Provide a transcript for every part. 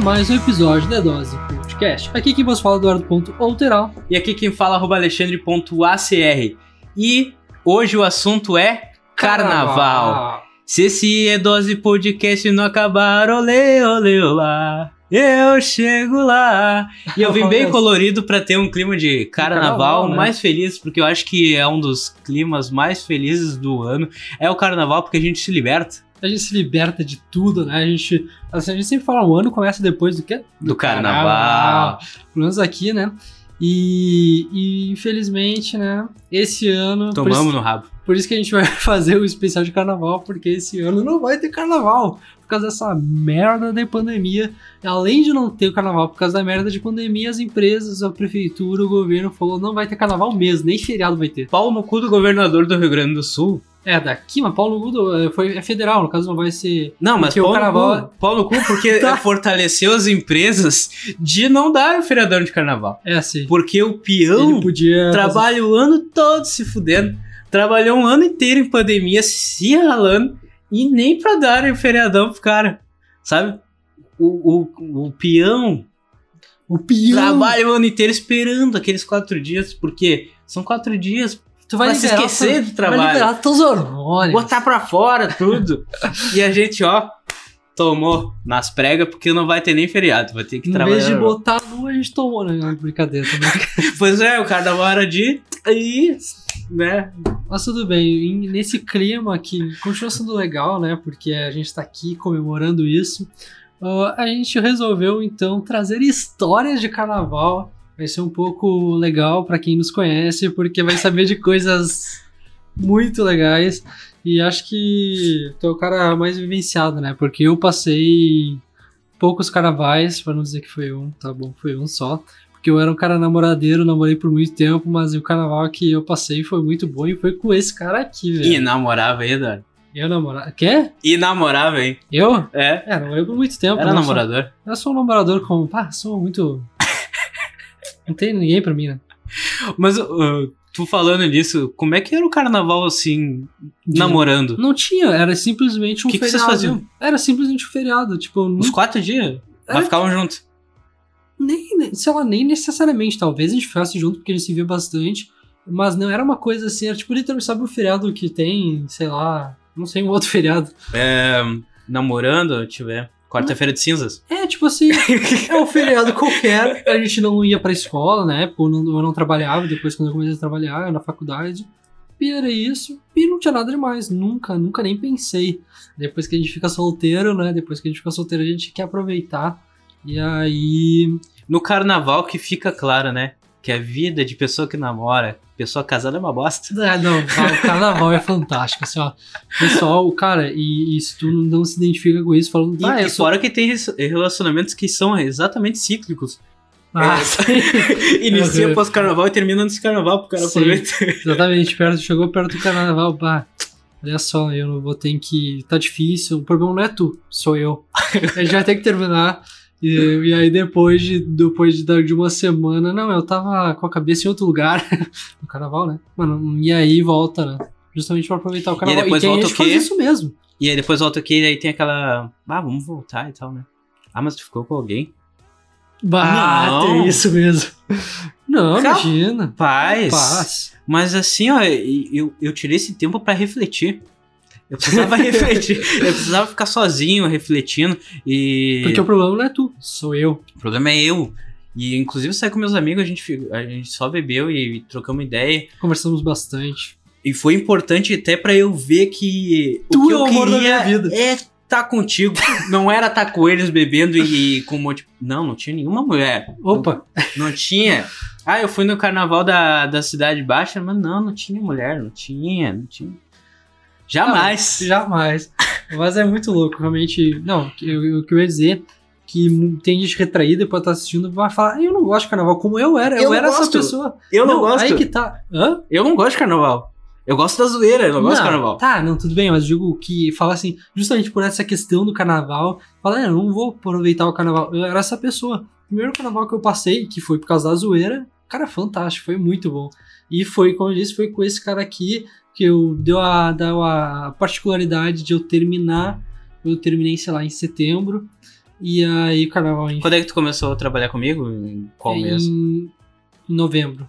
a mais um episódio da Dose Podcast. Aqui quem vos fala é Eduardo.outeral. E aqui quem fala é alexandre.acr. E hoje o assunto é carnaval. Se esse é dose podcast não acabar, olê, olê, olá. Eu chego lá. E eu vim bem colorido para ter um clima de carnaval, carnaval né? mais feliz, porque eu acho que é um dos climas mais felizes do ano. É o carnaval porque a gente se liberta. A gente se liberta de tudo, né? A gente, assim, a gente sempre fala, o ano começa depois do quê? Do, carnaval. Pelo menos aqui, né? E, e, infelizmente, né? Esse ano. Tomamos isso, no rabo. por isso que a gente vai fazer o especial de carnaval, porque esse ano não vai ter carnaval. Por causa dessa merda de pandemia. Além de não ter o carnaval, por causa da merda de pandemia, as empresas, a prefeitura, o governo falou: não vai ter carnaval mesmo, nem feriado vai ter. Pau no cu do governador do Rio Grande do Sul. É, daqui, mas Paulo Gudo é, foi, é federal, no caso não vai ser. Não, mas Porque o pau, carnaval- cu, pau no cu porque Tá. fortaleceu as empresas de não dar o feriadão de carnaval. É assim. Porque o peão Ele podia. trabalha o ano todo se fudendo. Trabalhou um ano inteiro em pandemia, se ralando, e nem pra darem o feriadão pro cara. Sabe? O, o, o peão O peão. trabalha o ano inteiro esperando aqueles quatro dias, porque são quatro dias Tu vai pra se esquecer do Vai trabalho. liberar teus hormônios. botar pra fora tudo. e a gente, ó, tomou nas pregas porque não vai ter nem feriado, vai ter que Em trabalhar. vez de botar nu, a gente tomou, né? Brincadeira, também. Pois é, o carnaval era de. Aí, né? Mas tudo bem, nesse clima que continua sendo legal, né? Porque a gente tá aqui comemorando isso. ah, a gente resolveu então trazer histórias de carnaval. Vai ser um pouco legal pra quem nos conhece, porque vai saber de coisas muito legais. E acho que tu é o cara mais vivenciado, né? Porque eu passei poucos carnavais, pra não dizer que foi um, tá bom, foi um só. Porque eu era um cara namoradeiro, namorei por muito tempo, mas o carnaval que eu passei foi muito bom e foi com esse cara aqui, velho. E namorava aí, Eduardo. Eu namorava. Quê? E namorava, hein? Eu? É. É, namorei por muito tempo. Era namorador. Eu sou um namorador com. Pá, sou muito. Não tem ninguém pra mim, né? Mas uh, tu falando nisso, como é que era o carnaval assim, De- namorando? Não tinha, era simplesmente um Que que vocês feriado. faziam? Era simplesmente um feriado. Tipo, Uns não, quatro dias? Era- Mas ficavam juntos. nem, sei lá, nem necessariamente. Talvez a gente ficasse junto porque a gente se via bastante. Mas não era uma coisa assim, era tipo, literalmente, sabe o feriado que tem, sei lá, não sei, um outro feriado. É, namorando, deixa eu ver. Quarta-feira de cinzas. É, tipo assim, é um feriado qualquer, a gente não ia pra escola, né? Porque eu não, eu não trabalhava depois quando eu comecei a trabalhar na faculdade. E era isso. E não tinha nada demais. Nunca, nunca nem pensei. Depois que a gente fica solteiro, né? Depois que a gente fica solteiro, a gente quer aproveitar. E aí. No carnaval que fica claro, né? Que a vida de pessoa que namora, pessoa casada é uma bosta. Ah, não, o carnaval é fantástico, assim, ó. Pessoal, cara, e, e se tu não se identifica com isso, falando, E, ah, e sou. fora que tem relacionamentos que são exatamente cíclicos. Ah, É. Inicia Uhum. pós-carnaval e termina antes do carnaval, pro cara Sim. aproveitar. Exatamente, perto, chegou perto do carnaval, pá. Olha só, eu não vou ter que. Tá difícil, o problema não é tu, sou eu. A gente vai ter que terminar. E, e aí depois de, depois de, dar- de uma semana, não, eu tava com a cabeça em outro lugar. no carnaval, né? Mano, e aí volta, né? Justamente pra aproveitar o carnaval. depois tem volta o que faz quê? isso mesmo. E aí depois volta aqui e aí tem aquela. Ah, vamos voltar e tal, né? Ah, mas tu ficou com alguém? Bah, Não. tem isso mesmo. Não, imagina. Paz. Mas assim, ó, eu, eu tirei esse tempo pra refletir. Eu precisava refletir. Eu precisava ficar sozinho, refletindo. E. Porque o problema não é tu, sou eu. O problema é eu. E inclusive saí com meus amigos, a gente, a gente só bebeu e trocamos ideia. Conversamos bastante. E foi importante até pra eu ver que Tu o que é o eu amor da queria minha vida. é estar contigo. Não era estar com eles bebendo e com um monte. Não, não tinha nenhuma mulher. Opa, Não tinha. Ah, eu fui no carnaval da, da Cidade Baixa, mas não, não tinha mulher, não tinha, não tinha. Jamais. Jamais. Mas é muito louco, realmente. Não, o que eu ia dizer que tem gente retraída pode estar assistindo e vai falar, "Ah, eu não gosto de carnaval, como eu era, eu, Eu não era essa gosto. pessoa. Eu não, gosto. Aí que tá. Hã? Eu não gosto de carnaval. Eu gosto da zoeira, eu não gosto de carnaval. Tá, não, tudo bem, mas digo que fala assim, justamente por essa questão do carnaval, fala, "Ah, eu não vou aproveitar o carnaval. Eu era essa pessoa. O primeiro carnaval que eu passei, que foi por causa da zoeira, cara, fantástico, foi muito bom. E foi, como eu disse, foi com esse cara aqui que eu deu a, deu a particularidade de eu terminar. Eu terminei, sei lá, em setembro. E aí, carnaval em, Quando é que tu começou a trabalhar comigo? Em qual em, mês? em novembro.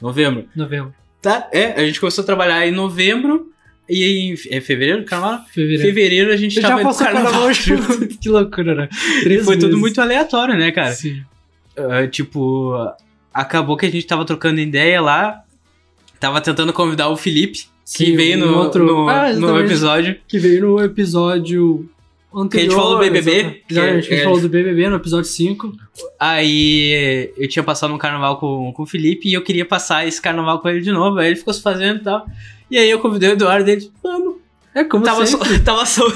Novembro. Novembro. Tá, é, a gente começou a trabalhar em novembro e em é fevereiro, carnaval? Fevereiro. Fevereiro a gente Eu tava já passou carnaval junto. que loucura, né? Três Foi tudo meses. muito aleatório, né, cara? Sim. Ah, tipo, acabou que a gente tava trocando ideia lá, tava tentando convidar o Felipe, que Sim, veio no, outro- no, Ah, no episódio. Que veio no episódio anterior. Que a gente falou do BBB, exatamente. que a é- gente falou do BBB no episódio 5. Aí eu tinha passado um carnaval com, com o Felipe e eu queria passar esse carnaval com ele de novo. Aí ele ficou se fazendo e tal. E aí eu convidei o Eduardo e ele, vamos. É como tava, sempre. sol- tava, sol-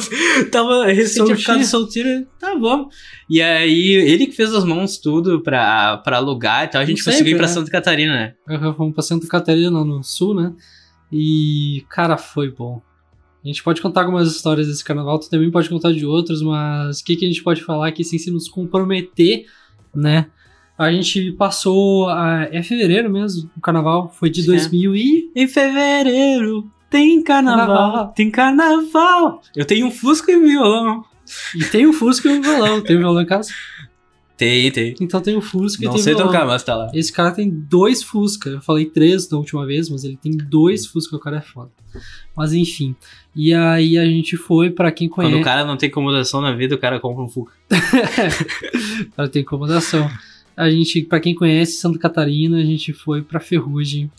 tava recente ficado solteiro, tá bom. E aí ele que fez as mãos tudo pra, pra alugar e tal. A gente Sempre, conseguiu ir pra né? Santa Catarina, né? Aham, Fomos pra Santa Catarina, no sul, né? E, cara, foi bom. A gente pode contar algumas histórias desse carnaval, tu também pode contar de outros, mas o que, que a gente pode falar aqui sem se nos comprometer, né? A gente passou. A, é fevereiro mesmo, o carnaval foi de Sim. 2000 e. Em fevereiro tem carnaval, Carnaval. tem carnaval. Eu tenho um Fusca e um violão. E tem o Fusca e o violão. Tem o violão em casa? Tem, tem. Então tem o Fusca e Não tem sei o violão. tocar, mas tá lá. Esse cara tem dois Fusca. Eu falei três da última vez, mas ele tem dois Fusca. O cara é foda. Mas enfim. E aí a gente foi, pra quem Quando conhece. o cara não tem acomodação na vida, o cara compra um Fusca. Ela tem incomodação. A gente, pra quem conhece Santa Catarina, a gente foi pra Ferrugem.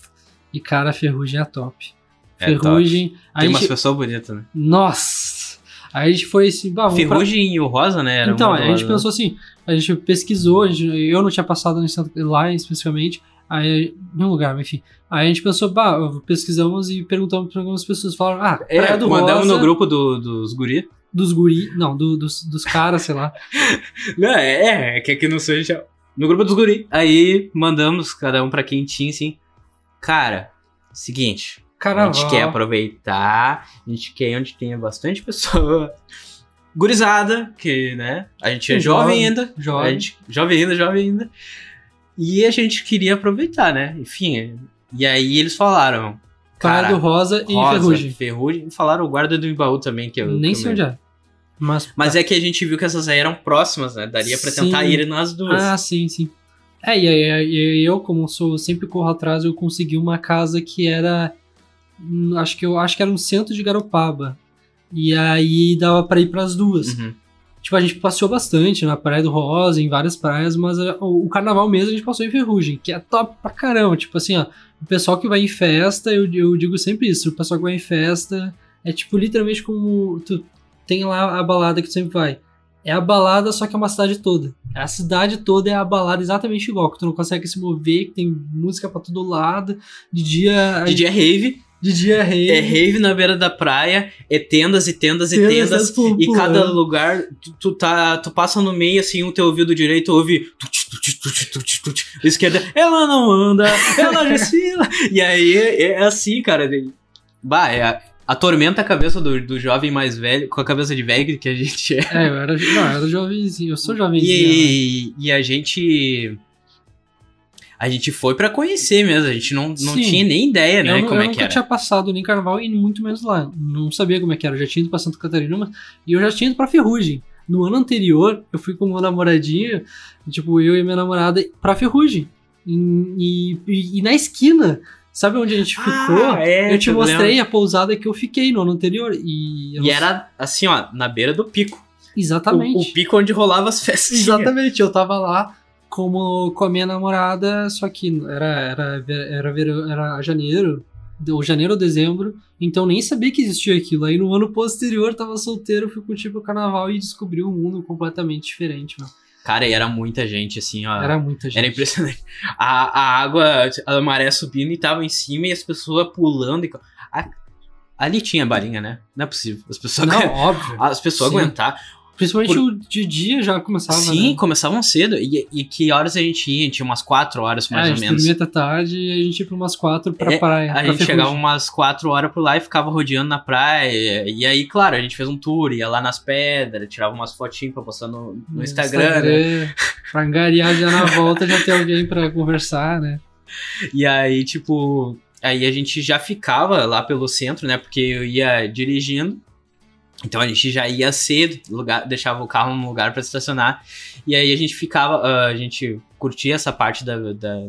E cara, Ferrugem é top. É Ferrugem. a Tem gente, umas pessoas bonitas, né? Nossa! Aí a gente foi assim, pra- Ferrugem e o Rosa, né? Era Então, a gente lado. pensou assim, a gente pesquisou, a gente- eu não tinha passado lá especificamente, aí, em um lugar, enfim. Aí a gente pensou, bah, pesquisamos e perguntamos para algumas pessoas, falaram, ah, É, Praia do mandamos Rosa, no grupo do- dos guri. dos guri, não, do- dos, dos caras, sei lá. Não, é, é que aqui no sul a gente... No grupo dos guri. Aí mandamos cada um pra quem tinha, assim. Cara, seguinte. Carnaval. A gente quer aproveitar, a gente quer ir onde tenha bastante pessoa. Gurizada, que, né? A gente é jovem jovem, ainda. jovem. Gente, jovem ainda, jovem ainda. E a gente queria aproveitar, né? Enfim. E aí eles falaram. Cara, do Rosa e Rosa, Ferrugem. Ferrugem. Falaram o guarda do Imbaú também, que eu. Nem sei onde é. Mas, Mas é que a gente viu que essas aí eram próximas, né? Daria pra tentar Sim. ir nas duas. Ah, sim, sim. É, e aí e eu, como sou, sempre corro atrás, eu consegui uma casa que era. Acho que eu acho que era um centro de Garopaba. E aí dava pra ir pras duas. Uhum. Tipo, a gente passeou bastante na Praia do Rosa, em várias praias, mas o, carnaval mesmo a gente passou em Ferrugem, que é top pra caramba. Tipo assim, ó, o pessoal que vai em festa, eu, eu digo sempre isso, o pessoal que vai em festa é tipo literalmente como tu tem lá a balada que tu sempre vai. É a balada, só que é uma cidade toda. A cidade toda é a balada exatamente igual, que tu não consegue se mover, que tem música pra todo lado. De dia. De dia é rave, de dia é rave. é rave na beira da praia, é tendas e tendas e Tendas, tendas. pulando. E cada lugar, tu, tu tá, tu passa no meio, assim, o teu ouvido direito ouve. Esquerda, ela não anda, ela desfila. e aí é assim, cara. Bah, é, a- atormenta a cabeça do, do jovem mais velho, com a cabeça de velho que a gente é. É, eu era, não, eu era jovenzinho, eu sou jovenzinho. né? E, e a gente. A gente foi pra conhecer mesmo, a gente não, não Sim. tinha nem ideia, né, eu, como eu é que nunca era. tinha passado nem carnaval e muito menos lá. Não sabia como é que era. Eu já tinha ido pra Santa Catarina, mas... e eu já tinha ido pra Ferrugem. No ano anterior, eu fui com uma namoradinha, tipo, eu e minha namorada, pra Ferrugem. E, e- e na esquina, sabe onde a gente ficou? é, eu te eu mostrei lembro. a pousada que eu fiquei no ano anterior. E, eu E era assim, ó, na beira do pico. Exatamente. O, o pico onde rolava as festas. Exatamente, eu tava lá como com a minha namorada, só que era, era, era, era janeiro, ou janeiro ou dezembro, então nem sabia que existia aquilo. Aí no ano posterior tava solteiro, fui curtir o carnaval e descobri um mundo completamente diferente, mano. Cara, e era muita gente, assim, ó. Era muita gente. Era impressionante. A, a água, a maré subindo e tava em cima e as pessoas pulando. E... a- ali tinha balinha, né? Não é possível. As pessoas, Não, óbvio. as pessoas aguentar. Principalmente por- o de dia já começava, Sim, né? começavam cedo. E, e que horas a gente ia? A gente ia umas 4 horas, mais É, a ou gente menos. dormia até tarde e a gente ia pra umas quatro pra É, praia. A pra gente chegava umas 4 horas por lá e ficava rodeando na praia. E aí, claro, a gente fez um tour, ia lá nas pedras, tirava umas fotinhas pra postar no, no Instagram, né? Pra angariar já na volta, já ter alguém pra conversar, né? E aí, tipo, aí a gente já ficava lá pelo centro, né? Porque eu ia dirigindo. Então a gente já ia cedo, lugar, deixava o carro num lugar para estacionar. E aí a gente ficava, uh, a gente curtia essa parte da, da,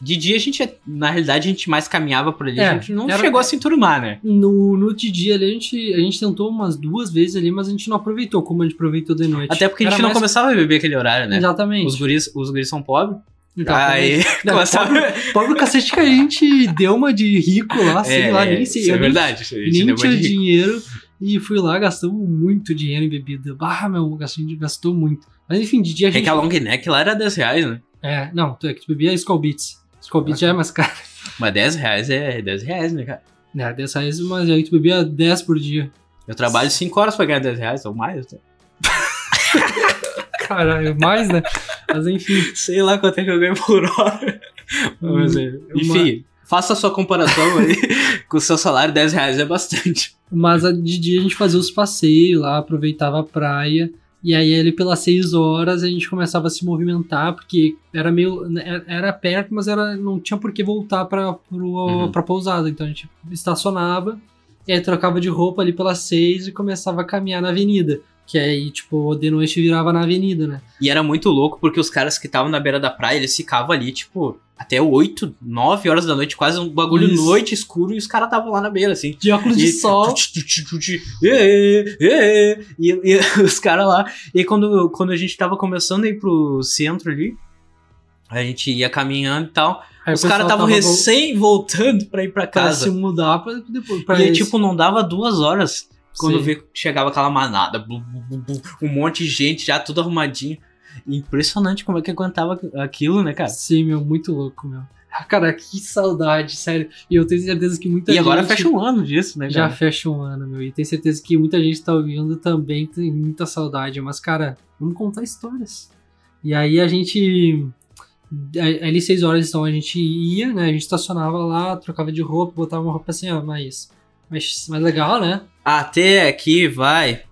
De dia a gente, na realidade, a gente mais caminhava por ali, É, a gente não era- chegou a se enturmar, né? No, no de dia ali, a gente, a gente tentou umas duas vezes ali, mas a gente não aproveitou como a gente aproveitou de noite. Até porque a gente não começava a beber aquele horário, né? Exatamente. Os guris, os guris são pobres. Exatamente. Aí Não, começava- pobre, pobre cacete que a gente deu uma de rico lá, sei É, lá, é, nem sei. É verdade. nem tinha dinheiro e fui lá, gastamos muito dinheiro em bebida. Bah, meu, a gente gastou muito. Mas enfim, de dia a É gente. que a long neck lá era 10 reais, né? É, não, tu é que tu bebia Skull Beats. Skull Beats já é mais caro. Mas 10 reais é 10 reais, né, cara? É, 10 reais, mas aí tu bebia 10 por dia. Eu trabalho 5 horas pra ganhar 10 reais ou mais. né? Caralho, mais, né? Mas enfim. Sei lá quanto é que eu ganho por hora. Mas, é, enfim, faça a sua comparação aí com o seu salário, 10 reais é bastante. Mas de dia a gente fazia os passeios lá, aproveitava a praia. E aí ali pelas 6 horas a gente começava a se movimentar, porque era meio. era- Era perto, mas era, não tinha por que voltar pra, pro, Uhum. pra pousada. Então a gente estacionava, e aí trocava de roupa ali pelas 6 e começava a caminhar na avenida. Que aí, tipo, de noite virava na avenida, né? E era muito louco porque os caras que estavam na beira da praia, eles ficavam ali, tipo, até 8, 9 horas da noite, quase um bagulho Isso. noite escuro, e os caras estavam lá na beira, assim. De óculos de E- sol. E, e, e, e os caras lá. E quando, quando a gente tava começando a ir pro centro ali, a gente ia caminhando e tal. Aí os caras estavam tava recém voltando pra ir pra pra casa. se mudar pra depois. Pra E esse- tipo, não dava duas horas quando Sim. chegava aquela manada, um monte de gente já tudo arrumadinho. Impressionante como é que aguentava aquilo, né, cara? Sim, meu, muito louco, meu. Ah, Cara, que saudade, sério. E eu tenho certeza que muita E gente. agora fecha um ano disso, né, Já cara? fecha um ano, meu. E tenho certeza que muita gente tá ouvindo também tem muita saudade. Mas, cara, vamos contar histórias. E aí a gente. a- Ali seis horas então a gente ia, né? A gente estacionava lá, trocava de roupa, botava uma roupa assim, ó, mais. Mais, mais legal, né? Até aqui vai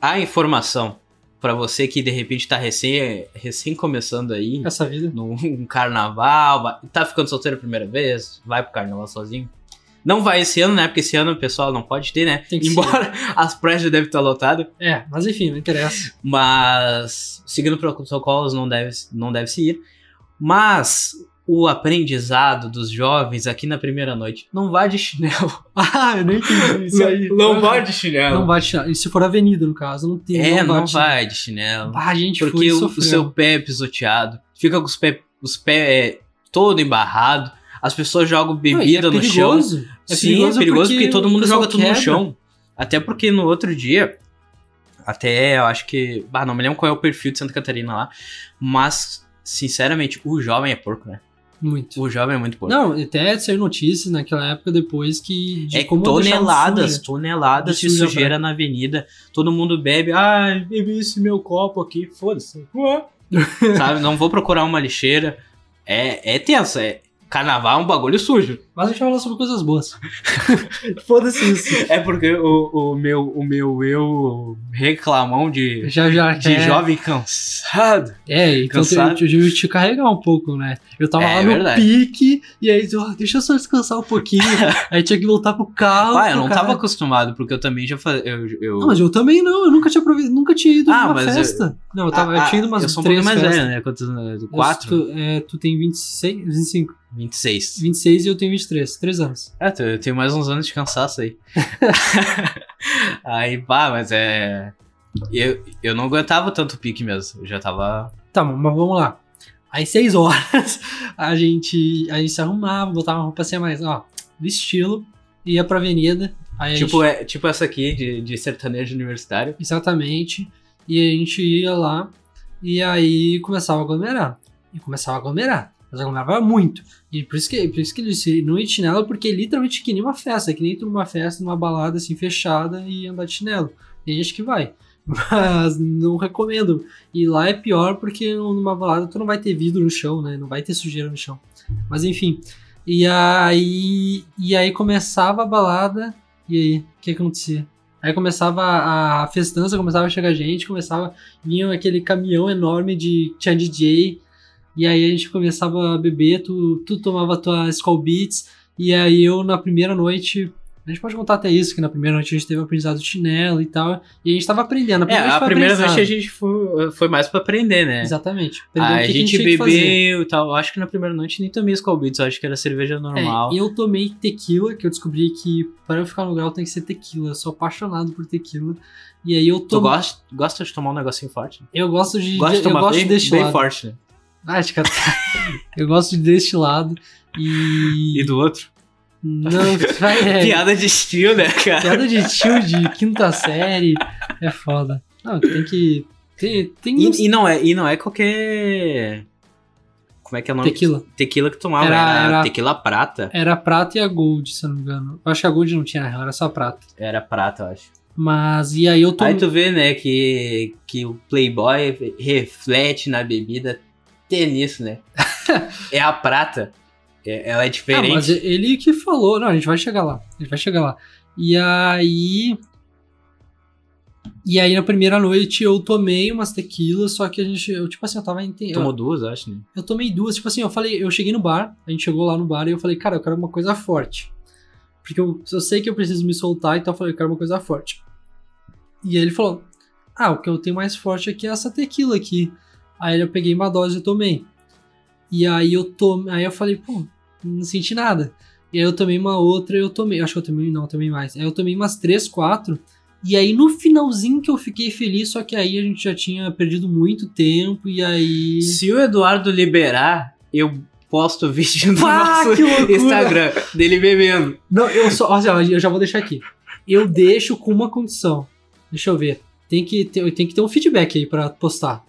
a informação pra você que de repente tá recém, recém começando aí Essa vida. num um carnaval, tá ficando solteiro a primeira vez, vai pro carnaval sozinho. Não vai esse ano, né? Porque esse ano o pessoal não pode ter, né? Tem que Embora as praias já devem estar lotadas. É, mas enfim, não interessa. Mas seguindo protocolos não deve, não deve se ir. Mas o aprendizado dos jovens aqui na primeira noite não vai de chinelo. Ah, eu nem entendi isso aí. Não vai de chinelo. Não vai de chinelo. E se for avenida, no caso, não tem. é, não vai de chinelo. Ah, gente Porque o, o seu pé é pisoteado, fica com os pés os pé, é, todo embarrado, as pessoas jogam Não, e bebida é no chão. perigoso. É Sim, é perigoso porque, todo o mundo joga tudo no quebra. chão. Até porque no outro dia, até eu acho que. Bah, não me lembro qual é o perfil de Santa Catarina lá. Mas, sinceramente, o jovem é porco, né? Muito. O jovem é muito porco. Não, até saiu notícias naquela época depois que. De é toneladas, suja. toneladas De sujeira na avenida. Todo mundo bebe. Ah, bebi esse meu copo aqui. Foda-se. Sabe? Não vou procurar uma lixeira. É, é tenso. É, carnaval é um bagulho sujo. Mas a gente vai falar sobre coisas boas. Foda-se isso. É porque o, o, meu, o meu eu reclamão de, Já, já. de é, jovem cansado. É, então cansado. eu tive que te carregar um pouco, né? Eu tava É lá no verdade. pique, e aí, oh, deixa eu só descansar um pouquinho. aí tinha que voltar pro carro. Ah, eu não pro tava cara- acostumado, porque eu também já fazia. Eu, eu... Não, mas eu também não, eu nunca tinha, aproveitado, nunca tinha ido Ah, numa mas eu- festa. Não, eu, tava, Ah, eu tinha ido umas eu sou um três pouquinho mais festas. velho, né? Quantos? Eu- Quatro? Tu, é, tu tem 26, 25. 26. 26 e eu tenho 23, 3 anos. É, eu tenho mais uns anos de cansaço aí. aí, pá, mas é. Eu, eu não aguentava tanto pique mesmo. Eu já tava. Tá, mas vamos lá. Aí, 6 horas, a gente, a gente se arrumava, botava uma roupa assim mais, ó, do estilo, ia pra avenida. Tipo, gente- é, tipo essa aqui de, de sertanejo universitário. Exatamente. E a gente ia lá e aí começava a aglomerar. E começava a aglomerar. Mas aglomerava muito. E por isso que, por isso que ele disse, não ia de chinelo, porque literalmente que nem uma festa. É que nem tu numa festa, numa balada assim fechada e andar de chinelo. Tem gente que vai. Mas não recomendo. E lá é pior porque numa balada tu não vai ter vidro no chão, né? Não vai ter sujeira no chão. Mas enfim. E aí, e aí começava a balada. E aí, o que acontecia? Aí começava a a festança, começava a chegar gente, começava. Vinha aquele caminhão enorme de. Tinha DJ. E aí a gente começava a beber, tu, tu tomava tua Skull Beats. E aí eu, na primeira noite, A gente pode contar até isso, que na primeira noite a gente teve o aprendizado do chinelo e tal. E a gente tava aprendendo. A É, primeira, a foi primeira noite a gente foi, foi mais pra aprender, né? Exatamente. O a que gente que fazer. bebeu e tal. Eu acho que na primeira noite nem tomei Skull Beats, eu acho que era cerveja normal. É, eu tomei tequila, que eu descobri que para eu ficar no grau tem que ser tequila. Eu sou apaixonado por tequila. E aí eu Tu tomo. gosta, gosta de tomar um negocinho forte? Eu gosto de. Gosta de eu tomar gosto bem, de bem forte, né? Que até- eu gosto de destilado. E. E do outro? Não, vai, é, Piada de estilo, né, cara? piada de tio de quinta série. É foda. Não, tem que. Tem, tem uns- E, e não é, e não é qualquer. Como é que é o nome? tequila. Tequila que tomava. Era- Era, era- tequila prata. Era a prata e a gold, se eu não me engano. Eu acho que a gold não tinha, era só prata. Era prata, eu acho. Mas, e aí eu tô. Aí tu vê, né, que, que o Playboy reflete na bebida. Tem nisso, né? é a prata. É- ela é Ah, diferente. mas ele que falou. Não, a gente vai chegar lá. A gente vai chegar lá. E aí. E aí, na primeira noite, eu tomei umas tequilas, só que a gente. Eu, tipo assim, eu tava entendendo. Tomou duas, acho, né? Eu tomei duas, tipo assim, eu falei, eu cheguei no bar, a gente chegou lá no bar e eu falei, cara, eu quero uma coisa forte. Porque eu, eu sei que eu preciso me soltar, então eu falei, eu quero uma coisa forte. E aí ele falou, ah, o que eu tenho mais forte aqui é essa tequila aqui. Aí eu peguei uma dose e tomei. E aí eu tomei, aí eu falei, pô, não senti nada. E aí eu tomei uma outra, eu tomei, acho que eu tomei, não, eu tomei mais. Aí eu tomei umas três, quatro. E aí no finalzinho que eu fiquei feliz, só que aí a gente já tinha perdido muito tempo e aí... Se o Eduardo liberar, eu posto vídeo no Pá, nosso! Instagram dele bebendo. Não, eu só. Olha, eu já vou deixar aqui. Eu deixo com uma condição. Deixa eu ver. Tem que ter, tem que ter um feedback aí pra postar.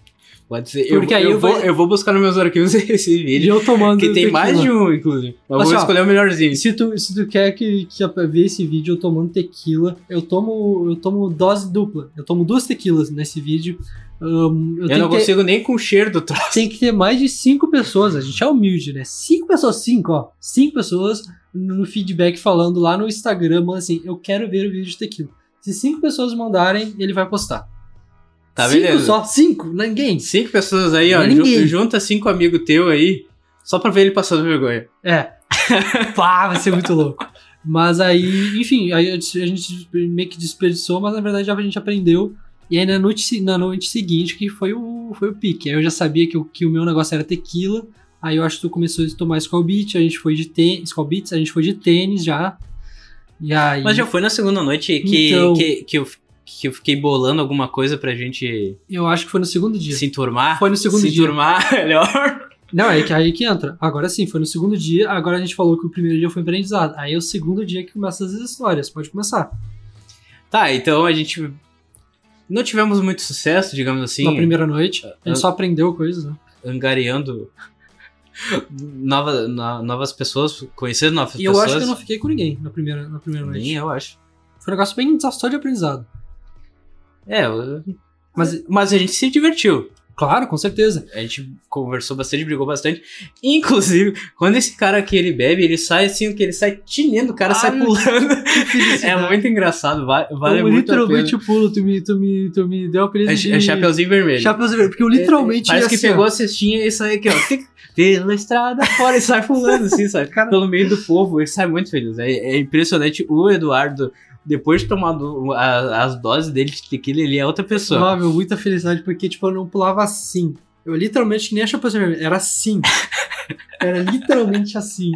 Pode ser. Porque eu, aí eu, eu vou, vou- eu vou buscar nos meus arquivos esse E vídeo. eu tomando. Que tem mais de um, inclusive. Mas Assim, vou ó, escolher o melhorzinho. Se tu, se tu quer que, que ver esse vídeo eu tomando tequila, eu tomo, eu tomo dose dupla. Eu tomo duas tequilas nesse vídeo. Ahn, eu Eu, não que ter- consigo nem com o cheiro do troço. tem que ter mais de cinco pessoas. A gente é humilde, né? Cinco pessoas, cinco, ó. Cinco pessoas no feedback falando lá no Instagram, assim, eu quero ver o vídeo de tequila. Se cinco pessoas mandarem, ele vai postar. Tá cinco beleza. só, cinco, ninguém. Cinco pessoas aí, ó. Ninguém. ju- junta cinco amigos teus aí, só pra ver ele passando vergonha. É. Pá, vai ser muito louco. Mas aí, enfim, aí a gente meio que desperdiçou, mas na verdade a gente aprendeu. E aí na noite, na noite seguinte que foi o, foi o pique. Aí eu já sabia que, o- que o meu negócio era tequila. Aí eu acho que tu começou a tomar Skull Beats, a gente foi de tênis, Skull Beats, a gente foi de tênis já. E aí... Mas já foi na segunda noite que, Então- que, que, eu, que eu fiquei bolando alguma coisa pra gente Eu acho que foi no segundo dia. se enturmar. Foi no segundo se dia. enturmar melhor. Não, é que aí que entra. Agora sim, foi no segundo dia. Agora a gente falou que o primeiro dia foi aprendizado. Aí é o segundo dia que começa as histórias. Pode começar. Tá, então a gente. Não tivemos muito sucesso, digamos assim, Na primeira noite. A eu- gente só aprendeu coisas, né? angariando nova, no- novas pessoas, conhecendo novas E eu pessoas. acho que eu não fiquei com ninguém na primeira, na primeira noite. Nem eu acho. Foi um negócio bem só de aprendizado. É, Mas, mas a gente se divertiu. claro, com certeza. A gente conversou bastante, brigou bastante. Inclusive, quando esse cara aqui ele bebe, ele sai assim, que ele sai tinendo, o cara sai Ai, pulando. Que felicidade. É muito engraçado, vale, vale eu muito a pena. literalmente pulo, tu me, tu me, tu me deu o apelido É, de... é Chapeuzinho Vermelho. Chapeuzinho vermelho, porque eu literalmente Parece ia que assim, ó. pegou a cestinha e sai aqui, ó. Pela estrada fora e sai pulando, assim, sabe? Cara- Pelo meio do povo, ele sai muito feliz. É, é impressionante. O Eduardo, depois de tomar do- a- as doses dele de tequila, ele é outra pessoa. Meu, muita felicidade, porque, tipo, eu não pulava assim. Eu literalmente nem a Chapeuzinho vermelho, era assim. era literalmente assim.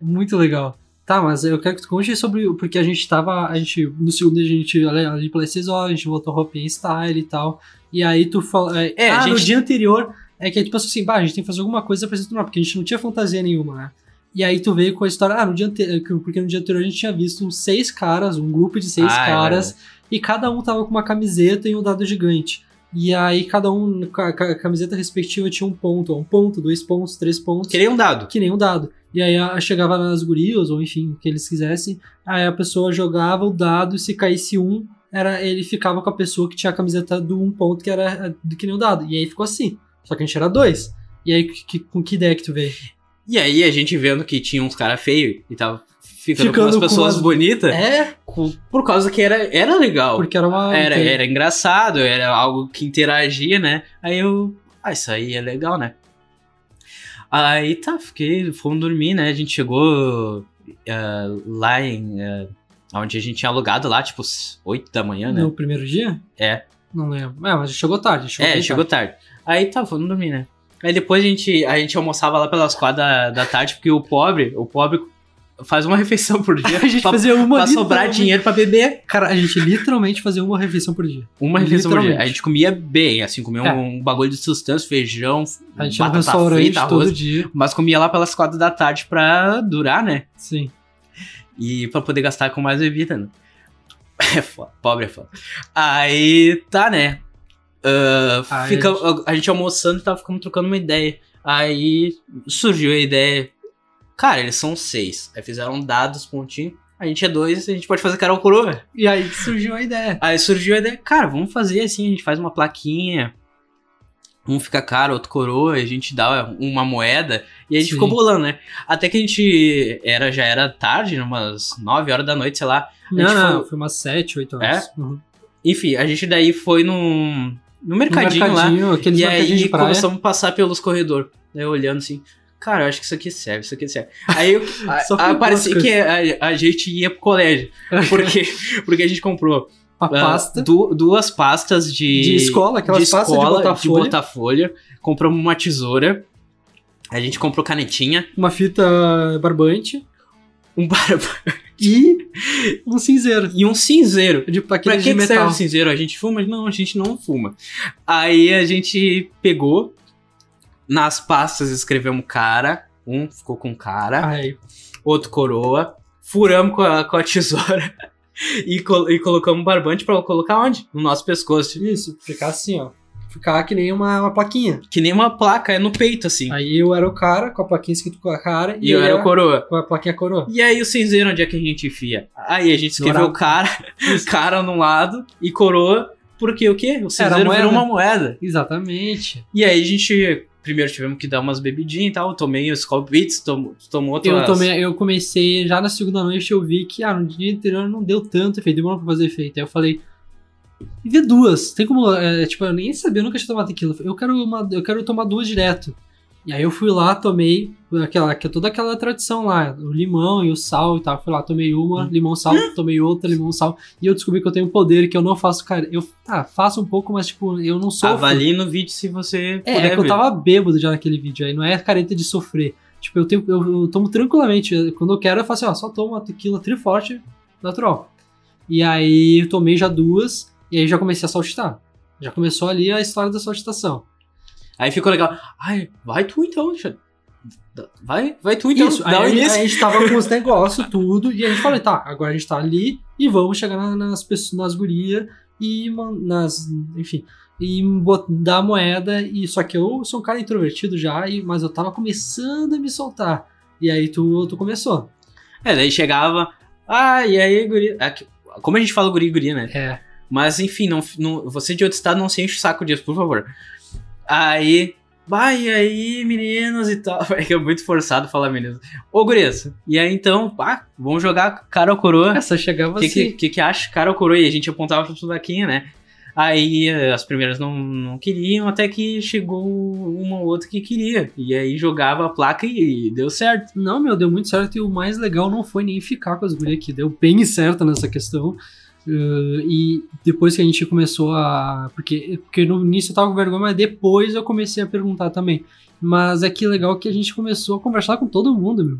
Muito legal. Tá, mas eu quero que tu conte sobre. Porque a gente tava. A gente, no segundo dia, a gente ali, pelas 6 horas, a gente voltou roupinha style e tal. E aí tu fala. É, É, ah, no gente- dia anterior. É que tipo assim, bah, a gente tem que fazer alguma coisa pra se tornar, porque a gente não tinha fantasia nenhuma, né? E aí tu veio com a história, ah, no dia anterior, porque no dia anterior a gente tinha visto uns seis caras, um grupo de seis Ah, é caras, e cada um tava com uma camiseta e um dado gigante. E aí cada um, a, camiseta respectiva tinha um ponto, um ponto, dois pontos, três pontos Queria um dado. que nem um dado. E aí chegava nas gurias, ou enfim, o que eles quisessem, aí a pessoa jogava o dado e se caísse um, era ele ficava com a pessoa que tinha a camiseta do um ponto, que era do que nem um dado. E aí ficou assim. Só que a gente era dois. E aí, que- com que ideia que tu veio? E aí a gente vendo que tinha uns caras feios e tava ficando, Ficando com com pessoas umas- bonitas, É, com- por causa que era, era legal. porque era uma. Era, era engraçado, era algo que interagia, né? Aí eu. Ah, isso aí é legal, né? Aí tá, fiquei. Fomos dormir, né? A gente chegou ah, lá em. ah, Onde a gente tinha alugado lá, tipo, 8 da manhã, né? No primeiro dia? É. Não lembro. É, mas chegou tarde. Chegou é, chegou tarde. Aí tá, vamos dormir, né? Aí depois a gente, a gente almoçava lá pelas quatro da, da tarde, porque o pobre, o pobre faz uma refeição por dia. A gente pra, fazia uma pra sobrar dinheiro pra beber. Cara, a gente literalmente fazia uma refeição por dia. Uma refeição por dia. A gente comia bem, assim, comia É. um, bagulho de sustância, feijão, A gente batata restaurante frita, todo arroz. dia. Mas comia lá pelas quatro da tarde pra durar, né? Sim. E pra poder gastar com mais bebida, né? É foda, pobre é foda. Aí, tá, né? Ah, Aí fica, a a, gente almoçando e tava ficando trocando uma ideia. Aí surgiu a ideia. Cara, eles são seis. Aí fizeram dados, pontinho. A gente é dois, a gente pode fazer Carol Coroa. E aí surgiu a ideia. Aí surgiu a ideia, cara, vamos fazer assim, a gente faz uma plaquinha. Um fica caro, outro coroa, a gente dá uma moeda e a gente Sim. ficou bolando, né? Até que a gente era já era tarde, umas 9 horas da noite, sei lá. Não, não, foi- foi umas 7, 8 horas. Uhum. Enfim, a gente daí foi no, no No mercadinho, lá. mercadinho, aqueles E aí começamos a passar pelos corredores. Daí eu olhando assim, cara, eu acho que isso aqui serve, isso aqui serve. Aí eu- a- Só a- comprou parecia as que a, a gente ia pro colégio. Porque, porque a gente comprou A ah, pasta du- duas pastas de, de escola, aquelas de pastas escola, de botar de folha, botar folha. Compramos uma tesoura. A gente comprou canetinha. uma fita barbante Um barba e um cinzeiro. e um cinzeiro. De, Pra aquele que, de que serve metal. o cinzeiro? A gente fuma? Não, a gente não fuma. Aí a gente pegou, nas pastas escrevemos cara, um ficou com cara, Aí, outro coroa, furamos com a, com a tesoura e, col- e colocamos um barbante pra colocar onde? No nosso pescoço. isso, ficar assim, ó. Ficar que nem uma, uma plaquinha. Que nem uma placa, é no peito, assim. Aí eu era o cara, com a plaquinha escrito com a cara, e eu ele era o coroa. com a plaquinha coroa. E aí o cinzeiro, onde é que a gente enfia? Aí a gente escreveu cara, cara num lado e coroa, porque o quê? O cinzeiro virou uma moeda. Exatamente. E aí a gente, primeiro tivemos que dar umas bebidinhas e tal, eu tomei os Skull Beats, tom, tomou outras... Eu, tomei, eu comecei, já na segunda noite eu vi que ah, no dia anterior não deu tanto efeito, demorou pra fazer efeito. Aí eu falei, e vê duas, tem como, é, tipo, eu nem sabia, eu nunca tinha tomado tequila. Eu quero, uma, eu quero tomar duas direto. E aí eu fui lá, tomei aquela, que é toda aquela tradição lá, o limão e o sal e tal. Fui lá, tomei uma, Hum. limão, sal, tomei outra, limão, sal. E eu descobri que eu tenho um poder que eu não faço, cara. Eu tá, faço um pouco, mas tipo, eu não sou. Avalie no vídeo se você É, puder é que eu ver. tava bêbado já naquele vídeo aí, não é careta de sofrer. Tipo, eu, tenho, eu, eu tomo tranquilamente. Quando eu quero, eu faço assim, ó, só tomo uma tequila triforte natural. E aí eu tomei já duas, e aí já comecei a saltitar. Já começou ali a história da saltitação. Aí ficou legal. Ai, vai tu então. Vai, vai tu então. Isso, dá aí, início. aí a gente tava com os negócios, tudo, e a gente falou, tá, agora a gente tá ali e vamos chegar na- nas pessoas, nas gurias e nas, enfim, e dar moeda, e só que eu sou um cara introvertido já, e, mas eu tava começando a me soltar. E aí tu, tu começou. É, daí chegava. Ah, e aí, guri. Aqui- Como a gente fala guri e guria, né? É. Mas enfim, não, não- você de outro estado não se enche o saco disso, por favor. Aí. Vai, e aí, meninos e tal. É que é muito forçado falar meninos. Ô, gurias. E aí então, ah, vamos jogar cara ou coroa. Essa chegava O que, assim. que, que, que acha cara ou coroa? E a gente apontava pro sudaquinho, né? Aí eh, as primeiras não, não queriam, até que chegou uma ou outra que queria. E aí jogava a placa e, deu certo. Não, meu, deu muito certo e o mais legal não foi nem ficar com as gurias aqui, deu bem certo nessa questão. Uh, e depois que a gente começou a. Porque, porque no início eu tava com vergonha, mas depois eu comecei a perguntar também. Mas é que legal que a gente começou a conversar com todo mundo, meu.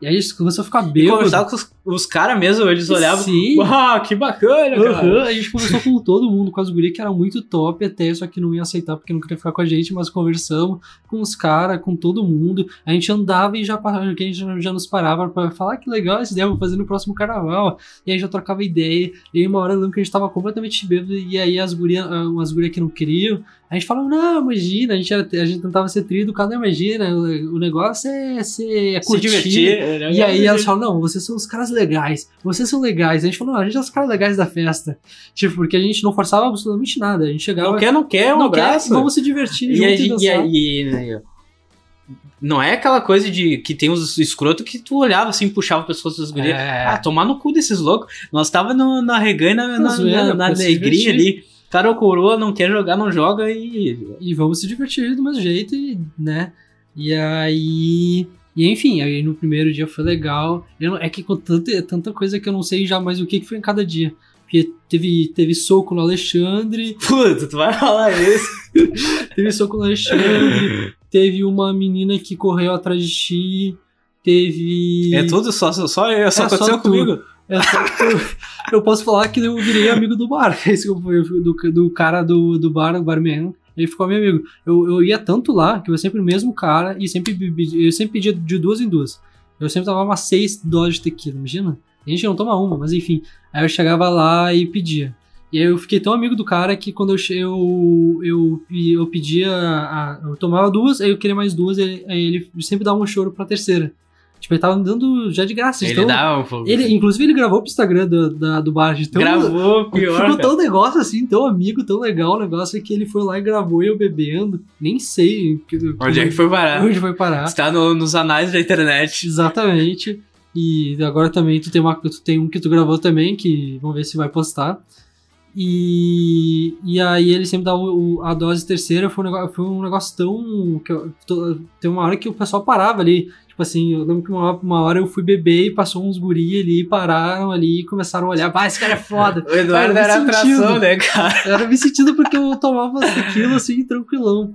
E aí a gente começou a ficar E bêbado. conversava com os, os caras mesmo, eles olhavam. Sim. Uau, que bacana, cara. Aham, a gente conversou com todo mundo, com as gurias que eram muito top até, só que não ia aceitar porque não queria ficar com a gente, mas conversamos com os caras, com todo mundo. A gente andava e já, a gente já, nos parava pra falar "Ah, que legal esse ideia, vamos fazer no próximo carnaval. E aí já trocava ideia. E aí uma hora eu lembro que a gente tava completamente bêbado e aí as gurias, ah, umas gurias que não queriam, a gente falava, não, imagina, a gente, era, a gente tentava ser tri educado, não, imagina, o, o negócio é, ser, é Se curtir. divertir. né? E aí elas falam, não, vocês são os caras legais, vocês são legais. A gente falou, não, a gente é os caras legais da festa. Tipo, porque a gente não forçava absolutamente nada. A gente chegava. Não quer, não quer, um não quer, abraço. vamos se divertir E, junto a e, e, aí, né, não é aquela coisa de que tem os escroto que tu olhava assim, puxava o pescoço das gurias. É. Ah, tomar no cu desses loucos. Nós tava no, na reganha, na, na, na, na se alegria divertir. ali. Cara ou coroa, não quer jogar, não joga e. E vamos se divertir do mesmo jeito, e, né? E aí. E enfim, aí no primeiro dia foi legal. Eu é que com tanta, é tanta coisa que eu não sei já mais o que, que foi em cada dia. Porque teve, teve soco no Alexandre, Puta, tu vai falar isso. teve soco no Alexandre, teve uma menina que correu atrás de ti, teve. É tudo só, só, só É, só aconteceu tu. comigo. É que eu, eu posso falar que eu virei amigo do bar. Esse eu eu do, do cara do, do bar, o barman. Ele ficou meu amigo. Eu, eu ia tanto lá, que eu sempre o mesmo cara, e sempre eu sempre pedia de duas em duas. Eu sempre tomava umas seis doses de tequila, imagina? A gente não toma uma, mas enfim. Aí eu chegava lá e pedia. E aí eu fiquei tão amigo do cara que quando eu, eu, eu, eu pedia. a- eu tomava duas, aí eu queria mais duas, aí ele sempre dava um choro pra terceira. Tipo, ele tava me dando já de graça. Ele então, dá um pouco. ele, inclusive, ele gravou pro Instagram do, da, do bar. de tão- Gravou, pior. Ficou tão negócio assim, tão amigo, tão legal o negócio que ele foi lá e gravou eu bebendo. Nem sei Onde é que foi parar? onde foi parar. Está no- nos anais da internet. Exatamente. E agora também tu tem, uma, tu tem um que tu gravou também, que vamos ver se vai postar. E, e aí ele sempre dava o- a dose terceira, foi um negócio, foi um negócio tão. Que eu, to- tem uma hora que o pessoal parava ali. Tipo assim, eu lembro que uma, uma hora eu fui beber e passou uns guri ali, pararam ali e começaram a olhar. Vai, esse cara é foda. O Eduardo Cara, era atração, né, cara? Eu era me sentindo porque eu tomava aquilo assim, tranquilão.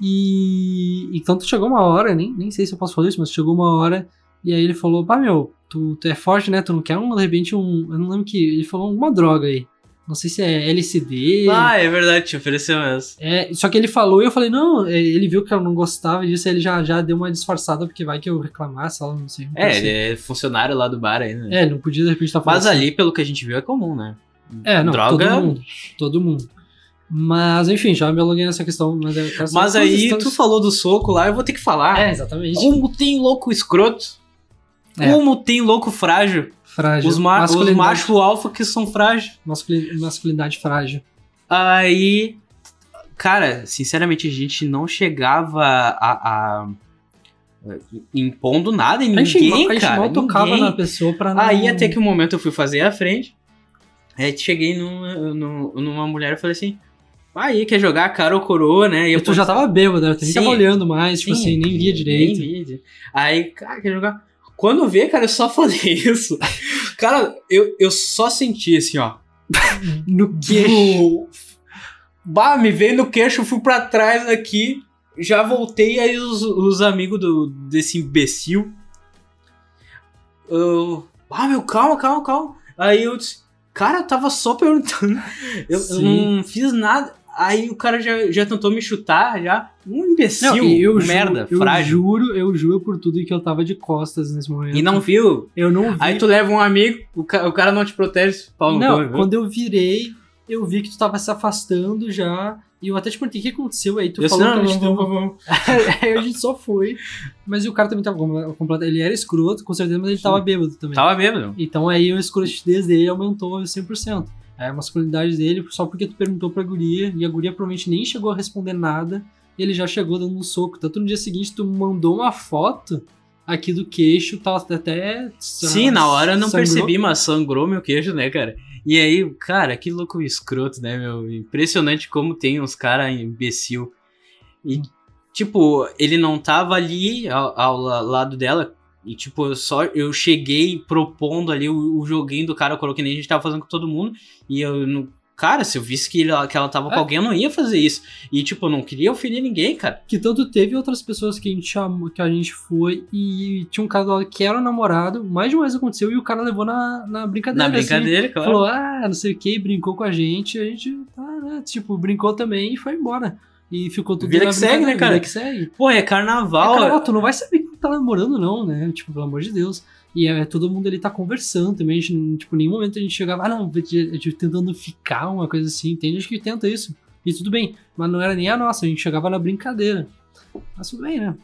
E então tu chegou uma hora, nem, nem sei se eu posso falar isso, mas chegou uma hora e aí ele falou: pá, meu, tu, tu é forte, né? Tu não quer um, de repente, um. Eu não lembro que. Ele falou alguma droga aí. Não sei se é LCD. Ah, é verdade, te ofereceu mesmo. É, só que ele falou e eu falei, não, é, ele viu que eu não gostava disso, ele já, já deu uma disfarçada, porque vai que eu reclamasse, ela não sei. É, ele é funcionário lá do bar ainda. né? É, não podia de repente estar falando Mas assim. ali, pelo que a gente viu, é comum, né? É, não, Droga. todo mundo. Todo mundo. Mas, enfim, já me alonguei nessa questão. Mas, quero saber Mas aí, histórias- tu falou do soco lá, eu vou ter que falar. É, exatamente. Como tem louco escroto. É. Como tem louco frágil. Frágil. Os, ma os machos alfa que são masculin- Masculinidade frágil. Aí, cara, sinceramente, a gente não chegava a. a- impondo nada em a gente, ninguém, a gente cara. mal tocava ninguém. na pessoa pra não... Aí até que um momento eu fui fazer a frente. Aí cheguei numa, mulher e falei assim: aí, quer jogar cara ou coroa, né? E eu tu já tava bêbado, né? Tu nem Sim. tava olhando mais, tipo assim, nem via direito. Nem via. Aí, cara, quer jogar. Quando vê, cara, eu só falei isso. Cara, eu, eu só senti assim, ó. No queixo. Bah, me veio no queixo, fui pra trás aqui, já voltei, aí os, os amigos do, desse imbecil. Eu, ah, meu, calma, calma, calma. Aí eu disse, cara, eu tava só perguntando. Eu, eu não fiz nada. Aí o cara já, já tentou me chutar, já. Um imbecil, Não, eu merda, eu frágil. juro, eu juro por tudo que eu tava de costas nesse momento. E não viu? Eu não vi. Aí tu leva um amigo, o, ca- o cara não te protege, Paulo. Não, quando eu virei, eu vi que tu tava se afastando já. E eu até te perguntei o que aconteceu aí. Tu eu falou falou, que a não, gente não, não, não, Aí a gente só foi. Mas o cara também tava com- completo. Ele era escroto, com certeza, mas ele tava bêbado também. Tava bêbado. Então aí a escrotidez dele aumentou 100%. Aí a masculinidade dele, só porque tu perguntou pra guria, e a guria provavelmente nem chegou a responder nada, ele já chegou dando um soco. Tanto no dia seguinte tu mandou uma foto aqui do queixo, tava até... Sim, na hora eu não sangrou. percebi, mas sangrou meu queijo, né, cara? E aí, cara, que louco escroto, né, meu? Impressionante como tem uns caras imbecil. E, tipo, ele não tava ali ao, ao la- lado dela. E, tipo, eu só eu cheguei propondo ali o, o joguinho do cara, eu coloquei nem a gente tava fazendo com todo mundo. E eu não. Cara, se eu visse que, ele- que ela tava com É. alguém, eu não ia fazer isso. E, tipo, eu não queria ofender ninguém, cara. Que tanto teve outras pessoas que a gente chamou, que a gente foi e tinha um cara que era o namorado, mais de uma vez aconteceu e o cara levou na, na brincadeira. Na assim. brincadeira, claro. Falou, ah, não sei o que, brincou com a gente, a gente, tá, né, tipo, brincou também e foi embora. E ficou tudo Vida que segue, né, cara? Vida que segue. Pô, é É, carnaval. cara, ó, tu não vai saber que tá namorando, não, né? Tipo, pelo amor de Deus. E é, todo mundo ali tá conversando também. A gente, tipo, em nenhum momento a gente chegava, ah, não, tentando ficar, uma coisa assim. Tem gente que tenta isso. E tudo bem. Mas não era nem a nossa, a gente chegava na brincadeira. Mas tudo bem, né?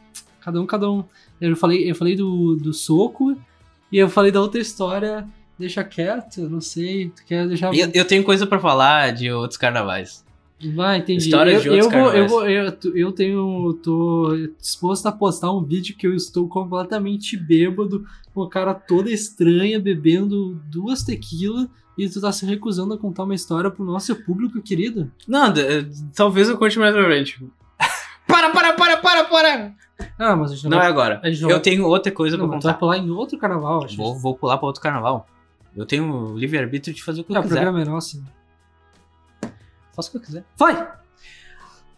Cada um, cada um. Eu falei, eu falei do, do soco e eu falei da outra história. Deixa quieto, eu não sei. Tu quer deixar. Eu, eu tenho coisa pra falar de outros carnavais. Vai, entendi. Histórias de eu, outros eu, vou, eu, vou, eu, eu tenho. tô disposto a postar um vídeo que eu estou completamente bêbado, com a cara toda estranha, bebendo duas tequilas, e tu tá se recusando a contar uma história pro nosso público querido. Não, d- talvez eu conte mais pra frente. para, para, para, para, para! Ah, mas a gente não, Não é agora. a gente não Eu vai- tenho outra coisa não, pra mas tu vai contar. pular em outro carnaval, acho. Vou, vou pular pra outro carnaval. Eu tenho o livre-arbítrio de fazer o que É, eu o quiser. programa é nosso. Faço o que eu quiser. Vai!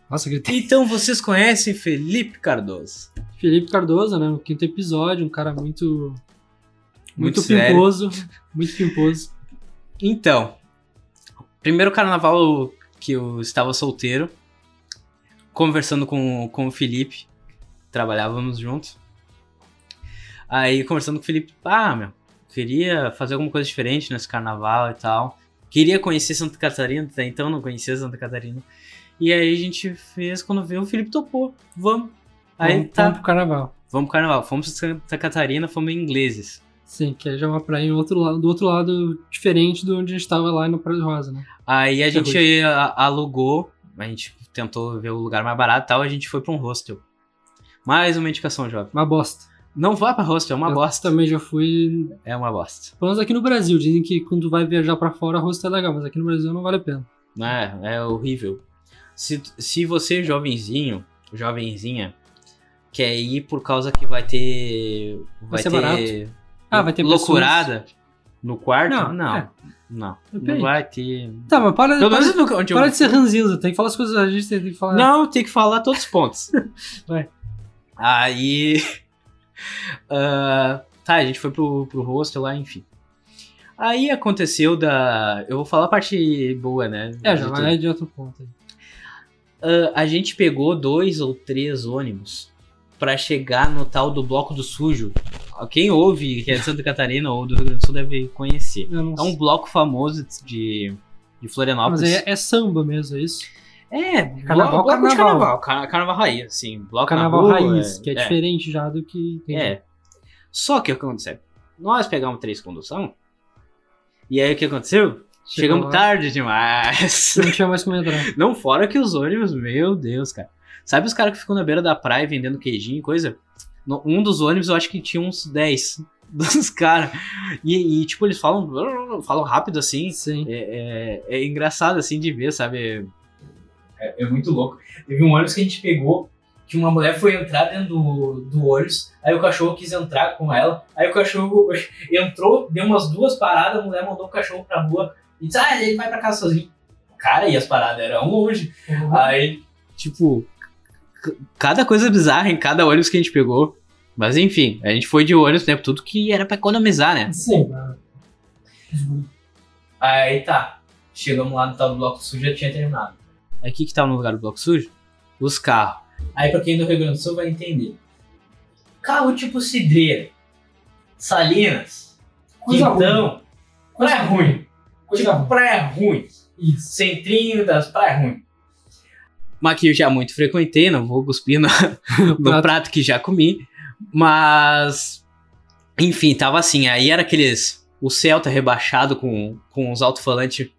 Nossa, gritei. Então vocês conhecem Felipe Cardoso. Felipe Cardoso, né? No quinto episódio, um cara muito. Muito Muito, sério. pimposo. Muito pimposo. Então, primeiro carnaval que eu estava solteiro, conversando com, com o Felipe, trabalhávamos juntos. Aí, conversando com o Felipe, ah, meu, queria fazer alguma coisa diferente nesse carnaval e tal. Queria conhecer Santa Catarina, até então não conhecia Santa Catarina. E aí a gente fez, quando veio, o Felipe topou, vamos. Aí Vamos- tá, Vamos pro carnaval. vamos pro carnaval. Fomos pra Santa Catarina, fomos ingleses. Sim, que aí já é uma praia em outro lado, do outro lado, diferente do onde a gente tava lá no Praia Rosa, né? Aí a gente a- alugou, a gente tentou ver o lugar mais barato e tal, a gente foi pra um hostel. Mais uma indicação, jovem. Uma bosta. Não vá pra hostel, é uma Eu bosta. também já fui. É uma bosta. Pelo menos aqui no Brasil. Dizem que quando tu vai viajar pra fora, hostel é legal, mas aqui no Brasil não vale a pena. É, é horrível. Se, se você, jovenzinho, jovenzinha, quer ir por causa que vai ter. Vai, ser ter. barato. Ah, vai ter loucurada no quarto? Não, Não. é. Não. Depende. Não vai ter. Tá, mas para, Pelo para, menos no- onde eu- para de ser ranzinza. Tem que falar as coisas, a gente tem que falar. Não, tem que falar todos os pontos. Vai. Aí. Ah, tá, a gente foi pro, pro hostel lá, enfim. Aí aconteceu da. Eu vou falar a parte boa, né? É, já vai de outro ponto. Ah, a gente pegou dois ou três ônibus pra chegar no tal do Bloco do Sujo. Quem ouve, que é de Santa Catarina ou do Rio Grande do Sul, deve conhecer. É um bloco famoso de, de Mas Florianópolis. aí é, é samba mesmo, é isso? É, Carnaval, bloco de carnaval. carnaval. Car- Carnaval raiz, sim. Bloco Carnaval na rua, raiz, que é, é. diferente já do que. tem É. Só que o que aconteceu? Nós pegamos três condução. E aí o que aconteceu? Chegou Chegamos lá, tarde demais. Não tinha mais como entrar. Não fora que os ônibus, meu Deus, cara. Sabe os caras que ficam na beira da praia vendendo queijinho e coisa? No- Um dos ônibus eu acho que tinha uns 10 dos caras. E, e, tipo, eles falam, falam rápido assim. Sim. É, é- é engraçado assim de ver, sabe? É, é muito louco. Teve um ônibus que a gente pegou que uma mulher foi entrar dentro do, do ônibus, aí o cachorro quis entrar com ela, aí o cachorro entrou, deu umas duas paradas, a mulher mandou o cachorro pra rua e disse, ah, ele vai pra casa sozinho. Cara, e as paradas eram longe. Aí, tipo, cada coisa bizarra em cada ônibus que a gente pegou. Mas enfim, a gente foi de ônibus tempo tudo que era pra economizar, né? Sim. Aí tá. Chegamos lá no tal do bloco sujo já tinha terminado. O que tava no lugar do bloco sujo? Os carros. Aí pra quem é do Rio Grande do Sul vai entender. Carro tipo cidreira. Salinas. Coisa Quintão. Praia ruim. Coisa tipo ruim. praia ruim. Isso. Centrinho das praias ruim. Uma que eu já muito frequentei, não vou cuspir no, no Prato. prato que já comi. Mas. Enfim, tava assim. Aí era aqueles. O Celta rebaixado com, com os alto-falantes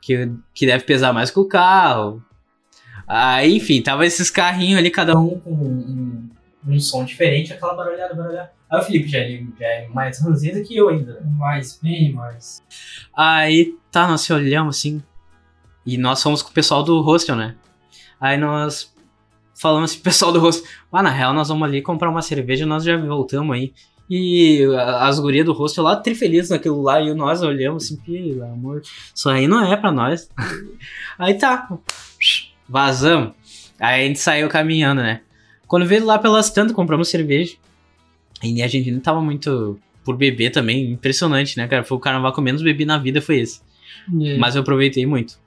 que, que deve pesar mais que o carro. Aí, enfim, tava esses carrinhos ali, cada um com um, um som diferente, aquela barulhada, barulhada. Aí o Felipe já, é- já é mais ranzinza que eu ainda, né? Mais, bem mais. Aí, tá, nós se olhamos assim. E nós fomos com o pessoal do hostel, né? Aí nós falamos assim, pessoal do hostel. Ah, na real, nós vamos ali comprar uma cerveja, nós já voltamos aí. E as gurias do hostel lá, trifelizes naquilo lá, e nós olhamos assim, pelo amor, isso aí não é pra nós. aí tá, vazamos. Aí a gente saiu caminhando, né? Quando veio lá pelas tantas, compramos cerveja. E a gente não tava muito por beber também, impressionante, né, cara? Foi o carnaval que eu menos bebi na vida, foi esse. Aí? Mas eu aproveitei muito.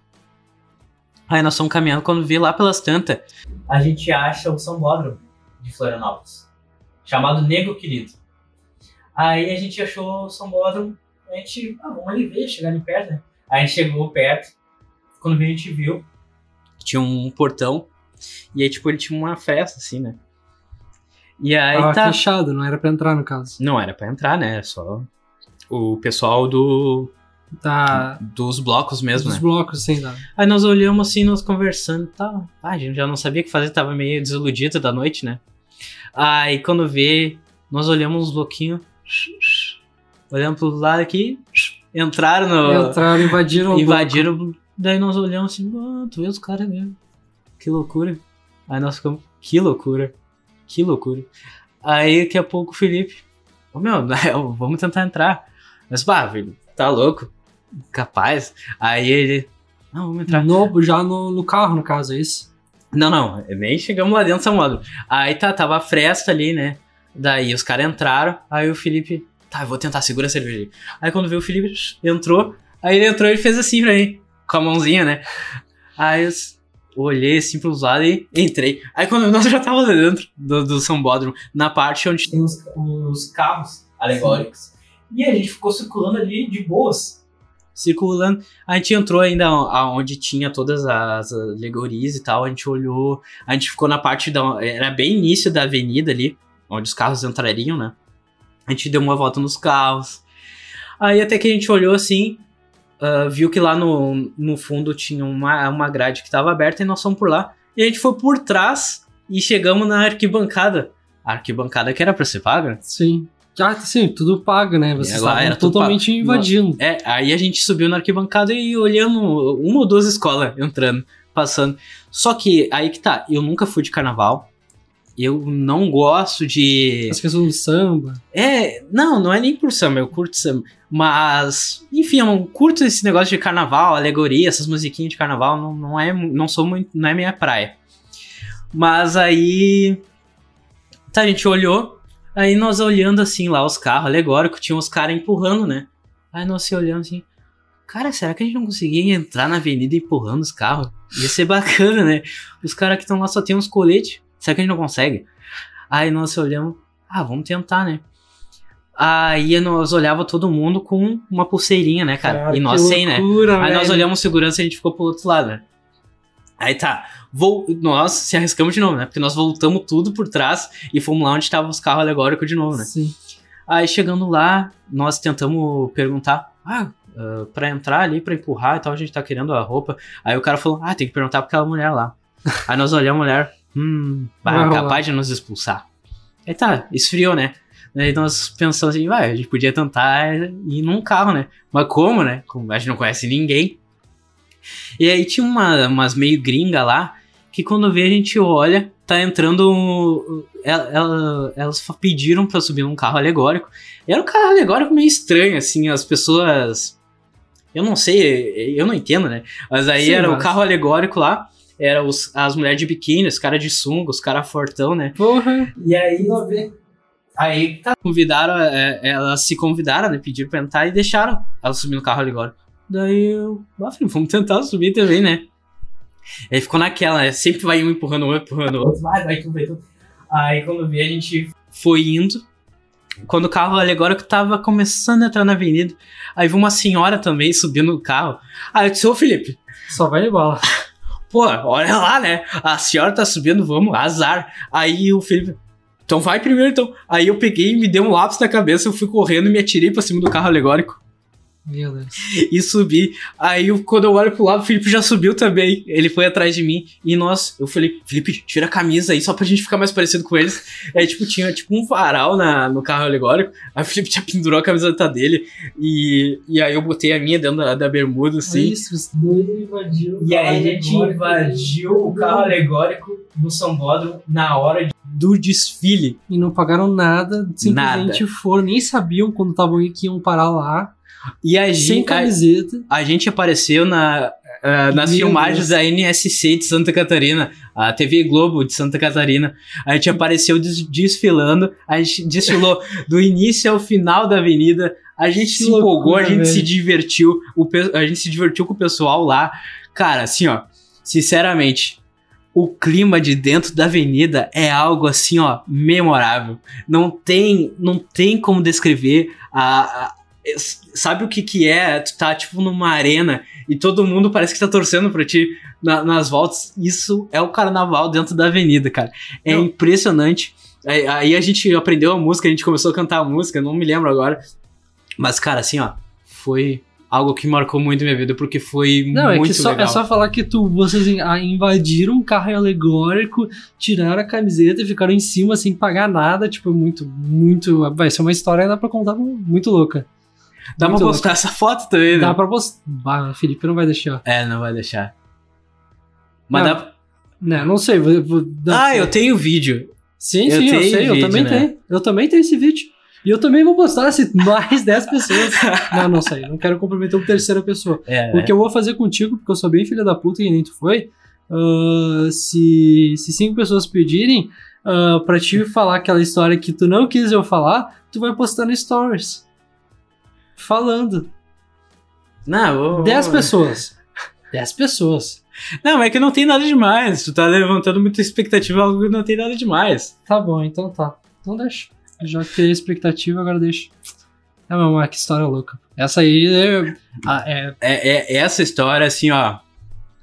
Aí nós fomos caminhando, quando vi lá pelas tantas, a gente acha o Sambódromo de Florianópolis, chamado Nego Querido. Aí a gente achou o Sambódromo, a gente, ah, vamos ali ver, chegar ali perto, né? Aí a gente chegou perto, quando a gente viu, tinha um portão, e aí, tipo, ele tinha uma festa, assim, né? E aí Tava tá... fechado, não era pra entrar no caso. Não era pra entrar, né? Só o pessoal do, Tá. dos blocos mesmo, Dos né? blocos, sem nada. Aí nós olhamos assim, nós conversando e tal. Ah, a gente já não sabia o que fazer, tava meio desiludido da noite, né? Aí quando vê, nós olhamos uns bloquinhos. Olhamos pro lado aqui, entraram no. Entraram, invadiram o invadiram. Daí nós olhamos assim, ah, tu vê os caras mesmo. Que loucura. Aí nós ficamos, que loucura. Que loucura. Aí daqui a pouco o Felipe, ô meu, vamos tentar entrar. Mas, pá, filho, tá louco? Capaz. Aí ele, não, vamos entrar. No, já no, no carro, no caso, é isso? Não, não, nem chegamos lá dentro, modo. Aí tá, tava a fresta ali, né? Daí os caras entraram, aí o Felipe, tá, eu vou tentar, segura a cerveja. Aí quando veio o Felipe, entrou, aí ele entrou e fez assim pra mim, com a mãozinha, né? Aí eu olhei assim pro lado e entrei. Aí quando nós já tava dentro do, do Sambódromo, na parte onde tem os, os carros alegóricos. E a gente ficou circulando ali de boas circulando. A gente entrou ainda aonde tinha todas as alegorias e tal. A gente olhou, a gente ficou na parte da. Era bem início da avenida ali, onde os carros entrariam, né? A gente deu uma volta nos carros. Aí até que a gente olhou assim, uh, viu que lá no, no fundo tinha uma, uma grade que estava aberta e nós fomos por lá. E a gente foi por trás e chegamos na arquibancada. A arquibancada que era pra ser paga? Sim. Ah, sim, tudo pago, né? Vocês estavam totalmente pago. invadindo. É, aí a gente subiu na arquibancada e olhando uma ou duas escolas entrando, passando. Só que aí que tá, eu nunca fui de carnaval. Eu não gosto de. As questões do samba. É, não, não é nem por samba, eu curto samba. Mas, enfim, eu não curto esse negócio de carnaval, alegoria, essas musiquinhas de carnaval, não, não é, não sou muito, não é minha praia. Mas aí. Tá, a gente olhou, Aí nós olhando assim lá os carros alegóricos, tinha os caras empurrando, né? Aí nós se olhando assim, cara, será que a gente não conseguia entrar na avenida empurrando os carros? Ia ser bacana, né? Os caras que estão lá só tem uns coletes, será que a gente não consegue? Aí nós olhamos, ah, vamos tentar, né? Aí nós olhava todo mundo com uma pulseirinha, né, cara? cara e nós sem, né? Aí nós olhamos segurança e a gente ficou pro outro lado, né? Aí tá, Vol nós se arriscamos de novo, né? Porque nós voltamos tudo por trás e fomos lá onde estavam os carros alegóricos de novo, né? Sim. Aí chegando lá, nós tentamos perguntar, ah, uh, pra entrar ali, pra empurrar e tal, a gente tá querendo a roupa. Aí o cara falou, ah, tem que perguntar pra aquela mulher lá. Aí nós olhamos a mulher, hum, vai, capaz de nos expulsar. Aí tá, esfriou, né? Aí nós pensamos assim, vai, a gente podia tentar ir num carro, né? Mas como, né? Como a gente não conhece ninguém. E aí tinha uma, umas meio gringa lá, que quando vê a gente olha, tá entrando. Ela, ela, elas pediram pra subir num carro alegórico. E era um carro alegórico meio estranho, assim, as pessoas. Eu não sei, eu não entendo, né? Mas aí Sim, era o carro alegórico lá, era os, as mulheres de biquíni, os caras de sunga, os caras fortão, né? Porra! E aí. Aí tá, convidaram, é, elas se convidaram, né? Pediram pra entrar e deixaram elas subir no carro alegórico. Daí eu. Ah, vamos tentar subir também, né? Aí ficou naquela, né? Sempre vai um empurrando um, empurrando o outro. Vai, vai tudo, vai. Aí quando vi, a gente foi indo. Quando o carro alegórico tava começando a entrar na avenida, aí viu uma senhora também subindo no carro. Aí eu disse, ô Felipe. Só vai de bola. Pô, olha lá, né? A senhora tá subindo, vamos, azar. Aí o Felipe, então vai primeiro, então. Aí eu peguei, me dei um lápis na cabeça, eu fui correndo e me atirei pra cima do carro alegórico. Meu Deus. E subi. Aí quando eu olho pro lado, o Felipe já subiu também. Ele foi atrás de mim. E nós, eu falei, Felipe, tira a camisa aí só pra gente ficar mais parecido com eles. Aí, tipo, tinha tipo um varal na, no carro alegórico. Aí o Felipe já pendurou a camiseta dele. E, e aí eu botei a minha dentro da, da bermuda, assim. Isso, os dois invadiram. E aí a gente invadiu o carro alegórico no Sambódromo na hora de do desfile. E não pagaram nada, simplesmente nada. foram, nem sabiam quando estavam que iam parar lá. E a gente, Sem camiseta. A, a gente apareceu na, uh, nas Meu filmagens Deus. da NSC de Santa Catarina, a TV Globo de Santa Catarina. A gente apareceu des desfilando, a gente desfilou do início ao final da avenida. A gente que se loucura, empolgou, a gente velho. se divertiu, o, a gente se divertiu com o pessoal lá. Cara, assim, ó, sinceramente, o clima de dentro da avenida é algo assim, ó, memorável. Não tem, não tem como descrever a sabe o que que é? Tu tá, tipo, numa arena e todo mundo parece que tá torcendo pra ti na, nas voltas. Isso é o carnaval dentro da avenida, cara. É não. impressionante. Aí, aí, a gente aprendeu a música, a gente começou a cantar a música, não me lembro agora. Mas, cara, assim, ó, foi algo que marcou muito minha vida, porque foi não, muito é que só, legal. É só falar que tu, vocês invadiram um carro alegórico, tiraram a camiseta e ficaram em cima sem pagar nada, tipo, muito, muito... Vai ser uma história, dá pra contar, muito louca. Dá Muito pra postar louco. essa foto também, né? Dá pra postar. Ah, Felipe não vai deixar. É, não vai deixar. Mas não, dá. Não, não sei. Vou, vou ah, eu tenho vídeo. Sim, Eu sim, eu sei, eu vídeo, também né? tenho. Eu também tenho esse vídeo. E eu também vou postar se mais 10 pessoas. não, não sei, não quero comprometer uma terceira pessoa. É, O que eu vou fazer contigo, porque eu sou bem filha da puta e nem tu foi, ah, se, se cinco pessoas pedirem ah, pra te falar aquela história que tu não quis eu falar, tu vai postar no Stories. Falando. Não, eu- 10 pessoas. 10 pessoas. Não, mas é que não tem nada demais. Tu tá levantando muita expectativa, algo que não tem nada demais. Tá bom, então tá. Então deixa. Já criei expectativa, agora deixa. É, meu, mas que história louca. Essa aí é. ah, é- É, é essa história, assim, ó.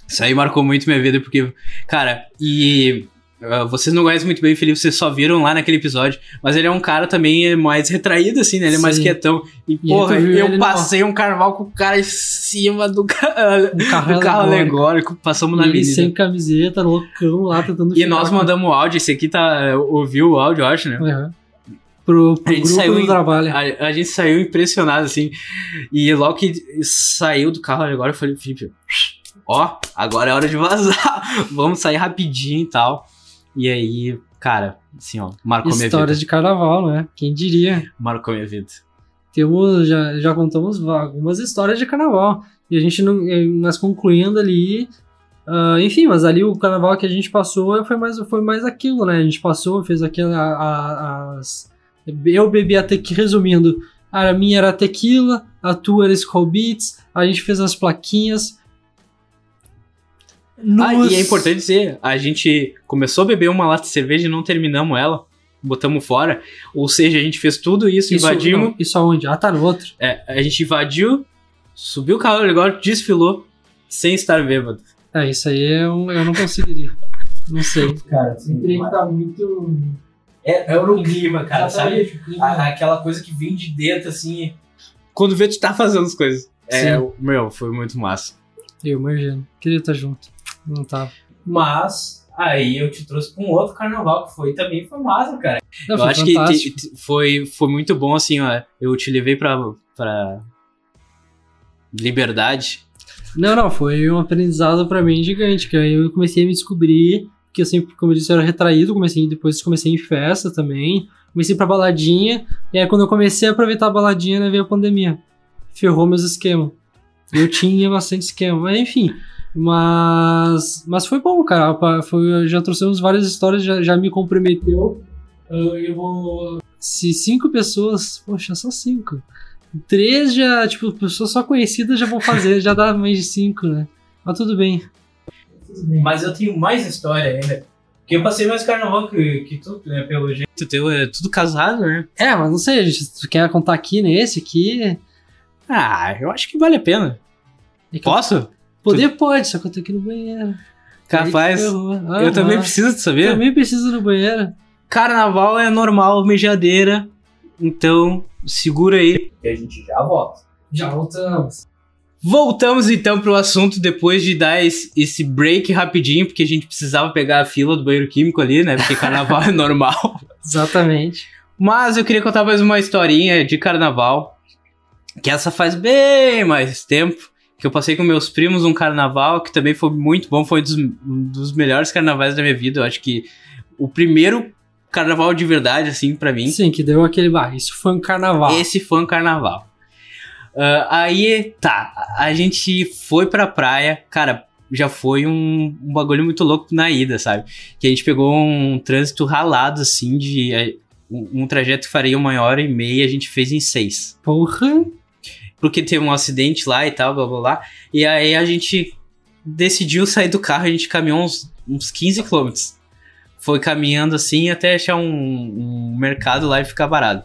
Isso aí marcou muito minha vida, porque, cara, e. ah, vocês não conhecem muito bem o Felipe, vocês só viram lá naquele episódio, mas ele é um cara também mais retraído, assim, né? Ele é mais Sim. quietão. E, E porra, eu ele no- passei um carnaval com o cara em cima do, ca... um carro, do carro alegórico. alegórico, passamos na E avenida. sem camiseta, loucão lá, tentando E nós mandamos o áudio, esse aqui tá. Ouviu o áudio, eu acho, né? Uhum. Pro, pro A gente grupo saiu do trabalho. A, a gente saiu impressionado, assim. E logo que saiu do carro agora, eu falei, Felipe, ó, agora é hora de vazar. Vamos sair rapidinho e tal. E aí, cara, assim, ó, marcou minha Histórias vida. de carnaval, né? Quem diria? Marcou minha vida. Temos, já, já contamos algumas histórias de carnaval. E a gente não. Nós concluindo ali. ah, enfim, mas ali o carnaval que a gente passou foi mais, foi mais aquilo, né? A gente passou, fez aquela. a- as, eu bebi a tequila, resumindo, a minha era tequila, a tua era Skull Beats, a gente fez as plaquinhas. Ah, Nos- e é importante dizer, a gente começou a beber uma lata de cerveja e não terminamos ela. Botamos fora. Ou seja, a gente fez tudo isso, Isso, invadimos. não, isso aonde? Ah, tá no outro. É, a gente invadiu, subiu o carro agora, desfilou, sem estar bêbado. É, isso aí eu, eu não conseguiria. Não sei. Cara, assim, Teria que estar muito. é, é o clima, cara, sabe? Exatamente, o clima. A- aquela coisa que vem de dentro, assim. Quando vê, tu tá fazendo as coisas. É, Sim. meu, foi muito massa. Eu imagino. Queria estar junto. Não tava. Mas aí eu te trouxe pra um outro carnaval que foi também foi massa, cara. Não, eu foi acho que fantástico. te- te- foi, foi muito bom, assim, ó. Eu te levei pra, pra liberdade. Não, não, foi um aprendizado pra mim gigante, que aí eu comecei a me descobrir, que eu sempre, como eu disse, eu era retraído, comecei, depois comecei em festa também, comecei pra baladinha, e aí quando eu comecei a aproveitar a baladinha, né, veio a pandemia. Ferrou meus esquemas. Eu tinha bastante esquema, mas enfim. Mas, mas foi bom, cara. Foi, já trouxemos várias histórias, já, já me comprometeu. Ah, Eu vou. Se cinco pessoas. Poxa, só cinco. Três já, tipo, pessoas só conhecidas já vão fazer, já dá mais de cinco, né? Mas tudo bem. Mas eu tenho mais história ainda. Porque eu passei mais carnaval que, que tu, né, pelo jeito. Tu teu é tudo casado, né? É, mas não sei, se tu quer contar aqui nesse aqui. Ah, eu acho que vale a pena. é que eu- Posso? Poder pode, só que eu tô aqui no banheiro. Capaz. Ferrou. Eu também preciso de saber. Também preciso no banheiro. Carnaval é normal, mejadeira. Então, segura aí. Que a gente já volta. Já voltamos. Voltamos então pro assunto depois de dar esse, esse break rapidinho, porque a gente precisava pegar a fila do banheiro químico ali, né? Porque carnaval é normal. Exatamente. Mas eu queria contar mais uma historinha de carnaval. Que essa faz bem mais tempo. Que eu passei com meus primos um carnaval que também foi muito bom. Foi um dos, um dos melhores carnavais da minha vida. Eu acho que o primeiro carnaval de verdade, assim, pra mim. Sim, que deu aquele. Ah, isso foi um carnaval. Esse foi um carnaval. Ah, aí, tá. A gente foi pra praia. Cara, já foi um, um bagulho muito louco na ida, sabe? Que a gente pegou um trânsito ralado, assim, de. eh, Um, um trajeto que faria uma hora e meia, a gente fez em seis. Porra. Porque teve um acidente lá e tal, blá blá blá. E aí a gente decidiu sair do carro, a gente caminhou uns, uns 15 quilômetros. Foi caminhando assim até achar um, um mercado lá e ficar parado.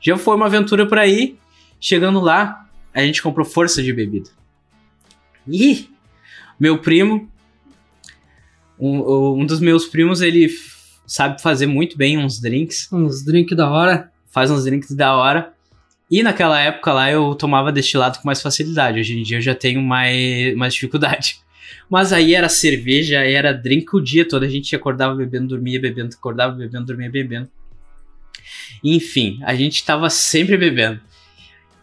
Já foi uma aventura por aí. Chegando lá, a gente comprou força de bebida. E meu primo, um, um dos meus primos, ele sabe fazer muito bem uns drinks Uns drinks da hora. faz uns drinks da hora. E naquela época lá eu tomava destilado com mais facilidade. Hoje em dia eu já tenho mais, mais dificuldade. Mas aí era cerveja, era drink o dia todo. A gente acordava bebendo, dormia bebendo, acordava bebendo, dormia bebendo. Enfim, a gente tava sempre bebendo.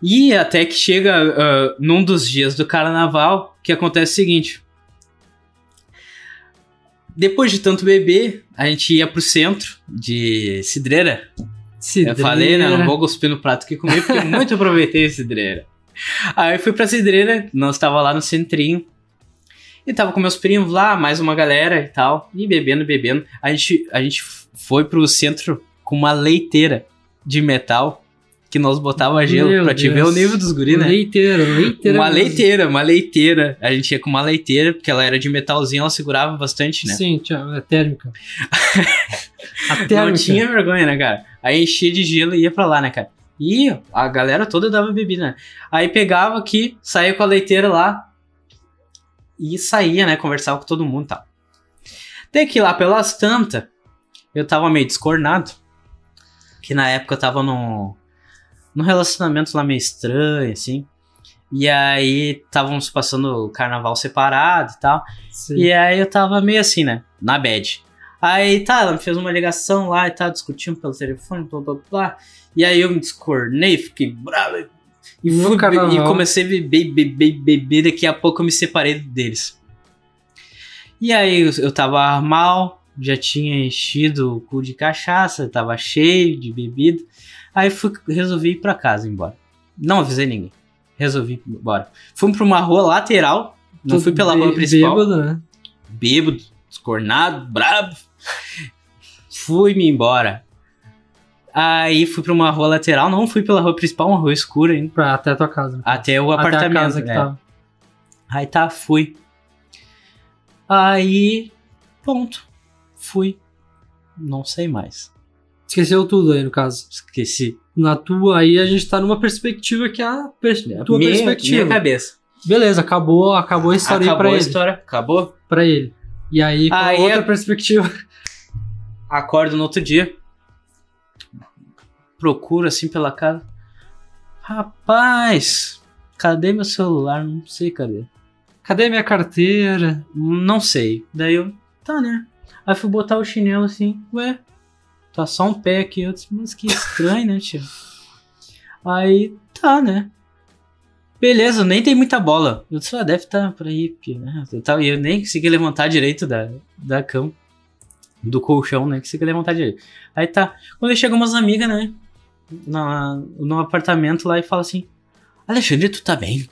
E até que chega ah, num dos dias do carnaval, que acontece o seguinte. depois de tanto beber, a gente ia pro centro de cidreira. Cidreira. Eu falei, né? Não vou cuspir no prato que comi, porque muito aproveitei a cidreira. Aí eu fui pra cidreira, nós tava lá no centrinho. E tava com meus primos lá, mais uma galera e tal. E bebendo, bebendo. A gente, a gente foi pro centro com uma leiteira de metal que nós botava gelo Meu pra te ver Deus. o nível dos guri, né? Leiteira, leiteira. Uma mesmo. leiteira, uma leiteira. A gente ia com uma leiteira, porque ela era de metalzinho, ela segurava bastante, né? Sim, tinha, é térmica. A térmica. Não tinha vergonha, né, cara? Aí enchia de gelo e ia pra lá, né, cara? E a galera toda dava bebida, né? Aí pegava aqui, saía com a leiteira lá e saía, né? Conversava com todo mundo e tal. Até que lá pelas tantas, eu tava meio descornado. Que na época eu tava num, num relacionamento lá meio estranho, assim. E aí estávamos passando o carnaval separado e tal. Sim. E aí eu tava meio assim, né? Na bad. Aí tá, ela me fez uma ligação lá e tal, discutindo pelo telefone, blá blá blá. E aí eu me descornei, fiquei bravo. E, fui, e comecei a beber, beber, beber. Daqui a pouco eu me separei deles. E aí eu, tava mal, já tinha enchido o cu de cachaça, tava cheio de bebida. Aí fui, resolvi ir pra casa embora. Não avisei ninguém. Resolvi ir embora. Fui pra uma rua lateral, não fui pela rua principal Bêbado, né? bêbado, descornado, brabo. Fui-me embora. Aí fui pra uma rua lateral, não fui pela rua principal, uma rua escura ainda. Pra, até a tua casa. Até o Até a apartamento. casa que né? tava. Aí tá, fui. Aí, ponto. Fui. Não sei mais. Esqueceu tudo aí, no caso. Esqueci. Na tua, aí a gente tá numa perspectiva que é a pers- tua minha, perspectiva. minha cabeça. Beleza, acabou, acabou a história aí Acabou pra a ele. história. Acabou. Pra ele. E aí, com a Aí outra é- perspectiva. Acordo no outro dia. Procuro assim pela casa. Rapaz, cadê meu celular? Não sei cadê. Cadê minha carteira? Não sei. Daí eu, tá, né? Aí fui botar o chinelo assim, ué, tá só um pé aqui. Eu disse, mas que estranho, né, tio? Aí, tá, né? Beleza, nem tem muita bola. Eu disse, ah, deve estar por aí, porque, né? Eu, tava, eu nem consegui levantar direito da, da cama, do colchão, né? Consegui levantar direito. Aí tá. Quando chegam umas amigas, né? Na, no apartamento lá e fala assim: Alexandre, tu tá bem?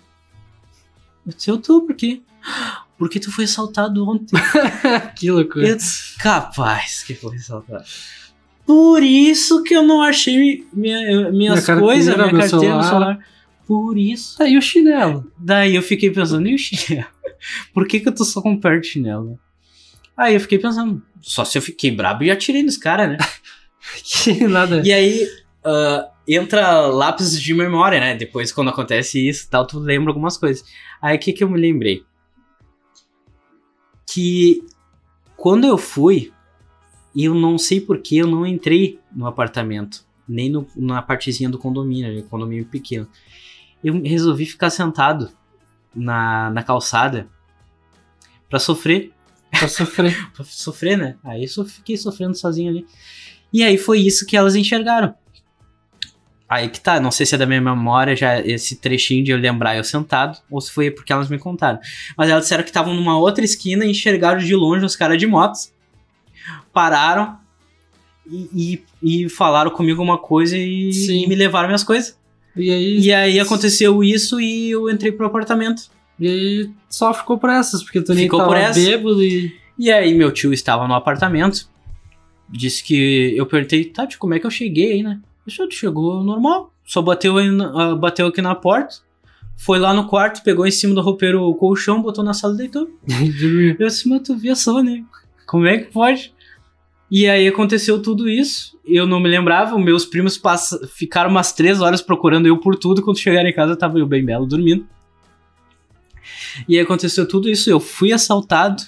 Eu disse, eu tô, por quê? Porque tu foi assaltado ontem. que loucura. Eu disse, capaz que foi assaltado. Por isso que eu não achei minha, minhas Minha coisas, minha carteira, meu celular. celular. Por isso. Tá aí o chinelo. Daí eu fiquei pensando, e o chinelo? Por que, que eu tô só com um par de chinelo? Aí eu fiquei pensando, só se eu fiquei brabo e atirei nos caras, né? Que nada. E aí ah, entra lápis de memória, né? Depois, quando acontece isso e tal, tu lembra algumas coisas. Aí o que, que eu me lembrei? Que quando eu fui, eu não sei porquê, eu não entrei no apartamento, nem no, na partezinha do condomínio, né? condomínio pequeno. Eu resolvi ficar sentado na, na calçada pra sofrer Pra sofrer. pra sofrer, né? Aí eu fiquei sofrendo sozinho ali. E aí foi isso que elas enxergaram. Aí que tá, não sei se é da minha memória já esse trechinho de eu lembrar eu sentado, ou se foi porque elas me contaram. Mas elas disseram que estavam numa outra esquina e enxergaram de longe os caras de motos. Pararam e, e, e falaram comigo uma coisa e, e me levaram minhas coisas. E aí, E aí aconteceu isso e eu entrei pro apartamento. E aí só ficou por essas, porque tu nem Ficou tava por essa. bêbado e. E aí meu tio estava no apartamento. Disse que eu perguntei, Tati, como é que eu cheguei aí, né? Disse, "Ah, chegou normal. Só bateu, aí ah, bateu aqui na porta. Foi lá no quarto, pegou em cima do roupeiro o colchão, botou na sala e deitou. Eu disse, mas tu via só, né? Como é que pode? E aí aconteceu tudo isso. Eu não me lembrava. Meus primos passa- ficaram umas três horas procurando eu por tudo. Quando chegaram em casa, tava eu bem belo dormindo. E aí aconteceu tudo isso. Eu fui assaltado.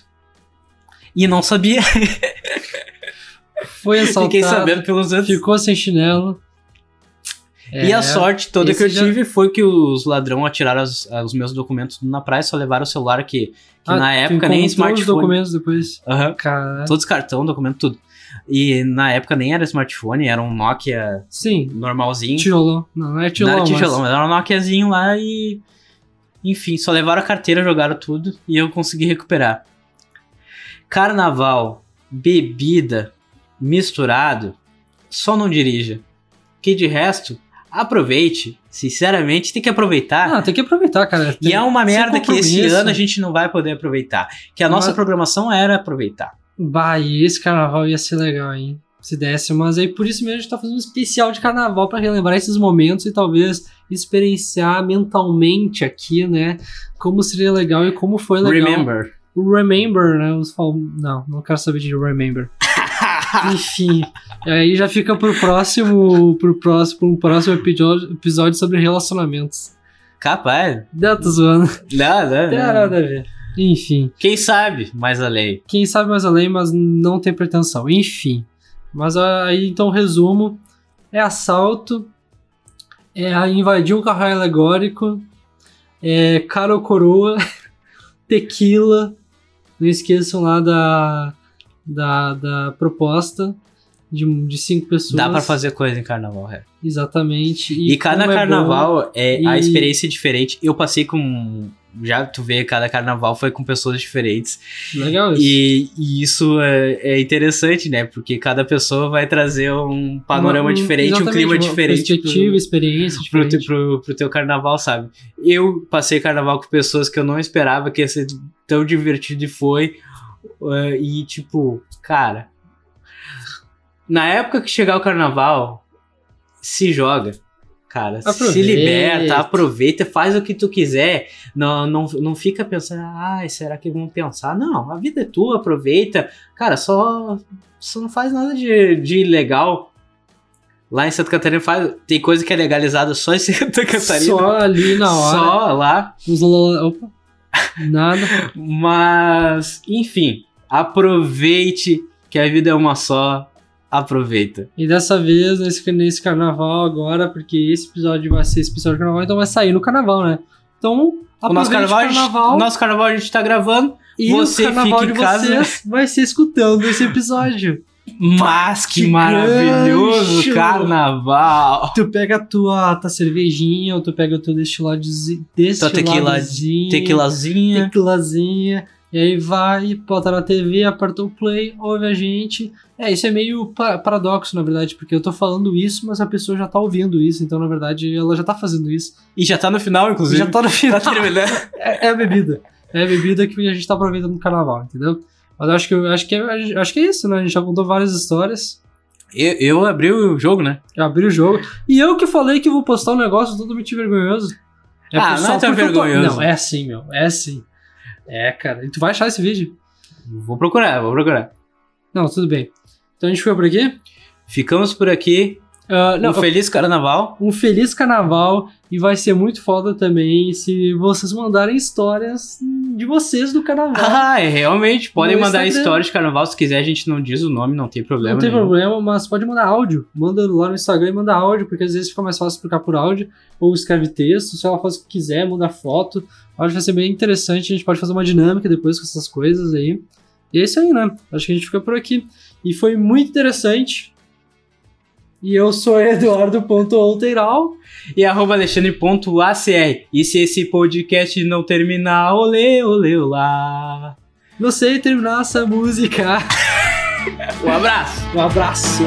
E não sabia. Foi assaltado. Fiquei sabendo pelos outros. Ficou sem chinelo. E É, a sorte toda que eu já- tive foi que os ladrões atiraram as- os meus documentos na praia, só levaram o celular que, que Ah, na época nem encontrou os smartphone. documentos depois. Cara. Todos cartão, documento, tudo. E na época nem era smartphone, era um Nokia Sim. normalzinho. Tijolão. Não, não é não tijolão. era tijolão, mas- mas era um Nokiazinho lá e. Enfim, só levaram a carteira, jogaram tudo e eu consegui recuperar. carnaval, bebida, misturado, só não dirija. Que de resto, aproveite. Sinceramente, tem que aproveitar. Ah, tem que aproveitar, cara. e Tem- é uma merda que esse ano a gente não vai poder aproveitar. Que a nossa Mas- programação era aproveitar. Bah, e esse carnaval ia ser legal, hein? Se desse, mas aí por isso mesmo a gente tá fazendo um especial de carnaval pra relembrar esses momentos e talvez experienciar mentalmente aqui, né? Como seria legal e como foi legal. Remember. Remember, né? Os fal... Não, não quero saber de Remember. Enfim, aí já fica pro próximo, pro próximo, pro próximo episódio, episódio sobre relacionamentos. Capaz. Não, tô zoando. Não, não, Não tem nada a ver. Enfim. Quem sabe mais além. Quem sabe mais além, mas não tem pretensão. Enfim. Mas aí, então, resumo: é assalto, é invadir um carro alegórico, é cara ou coroa, tequila. Não esqueçam lá da, da, da proposta de, de cinco pessoas. Dá pra fazer coisa em carnaval, é. Exatamente. E, cada como é bom- carnaval é, a E- experiência é diferente. Eu passei com. Já tu vê, cada carnaval foi com pessoas diferentes. Legal isso. E, e isso é, é interessante, né? Porque cada pessoa vai trazer um panorama um- diferente, um clima diferente. pro- Perspectiva, experiência pro, diferente. te- pro, pro teu carnaval, sabe? Eu passei carnaval com pessoas que eu não esperava que ia ser tão divertido e foi. eh, e tipo, cara. Na época que chegar o carnaval, se joga. Cara, se Aproveita. liberta, aproveita, faz o que tu quiser. Não, não, não fica pensando, ai, será que vão pensar? Não, a vida é tua, aproveita. Cara, só, só não faz nada de, de ilegal. Lá em Santa Catarina faz, tem coisa que é legalizada só em Santa Catarina. Só ali na hora. Só lá. Opa. Nada. Mas, enfim, aproveite que a vida é uma só. Aproveita. E dessa vez, nesse, nesse carnaval agora, porque esse episódio vai ser esse episódio de carnaval, então vai sair no carnaval, né? Então, O nosso carnaval, o nosso carnaval a gente tá gravando. e você o carnaval fica de em casa. vocês vai ser escutando esse episódio. Mas que, Que maravilhoso gancho! carnaval! Tu pega a tua, tua cervejinha, ou tu pega o teu destiladozinho, Tua tequila- Tequilazinha. tequilazinha, e aí vai, bota na TV, aperta o play, ouve a gente. É, isso é meio pa- paradoxo, na verdade, porque eu tô falando isso, mas a pessoa já tá ouvindo isso, então, na verdade, ela já tá fazendo isso. E já tá no final, inclusive. Já tá no final. Tá terminando. É, é a bebida. É a bebida que a gente tá aproveitando no carnaval, entendeu? Mas eu acho que, eu acho que, é, acho que é isso, né? A gente já contou várias histórias. Eu, eu abri o jogo, né? Eu abri o jogo. E eu que falei que vou postar um negócio totalmente vergonhoso. Ah, só não é tão eu tô- vergonhoso. Não, é assim, meu. É assim. É, cara. E tu vai achar esse vídeo? Vou procurar, vou procurar. Não, tudo bem. Então a gente foi por aqui. Ficamos por aqui. Ah, não, um feliz carnaval. um feliz carnaval. E vai ser muito foda também se vocês mandarem histórias de vocês do carnaval. Ah, é, realmente. Podem No mandar Instagram. histórias de carnaval. Se quiser, a gente não diz o nome, não tem problema. Não tem nenhum. problema, mas pode mandar áudio. Manda lá no Instagram e manda áudio, porque às vezes fica mais fácil explicar por áudio. Ou escreve texto, se ela faz o que quiser, manda foto. Acho que vai ser bem interessante. A gente pode fazer uma dinâmica depois com essas coisas aí. E é isso aí, né? Acho que a gente fica por aqui. E foi muito interessante. E eu sou Eduardo.outeiral. E arroba alexandre.acr. E se esse podcast não terminar, olê, olê, olá. Não sei terminar essa música. Um abraço. Um abraço.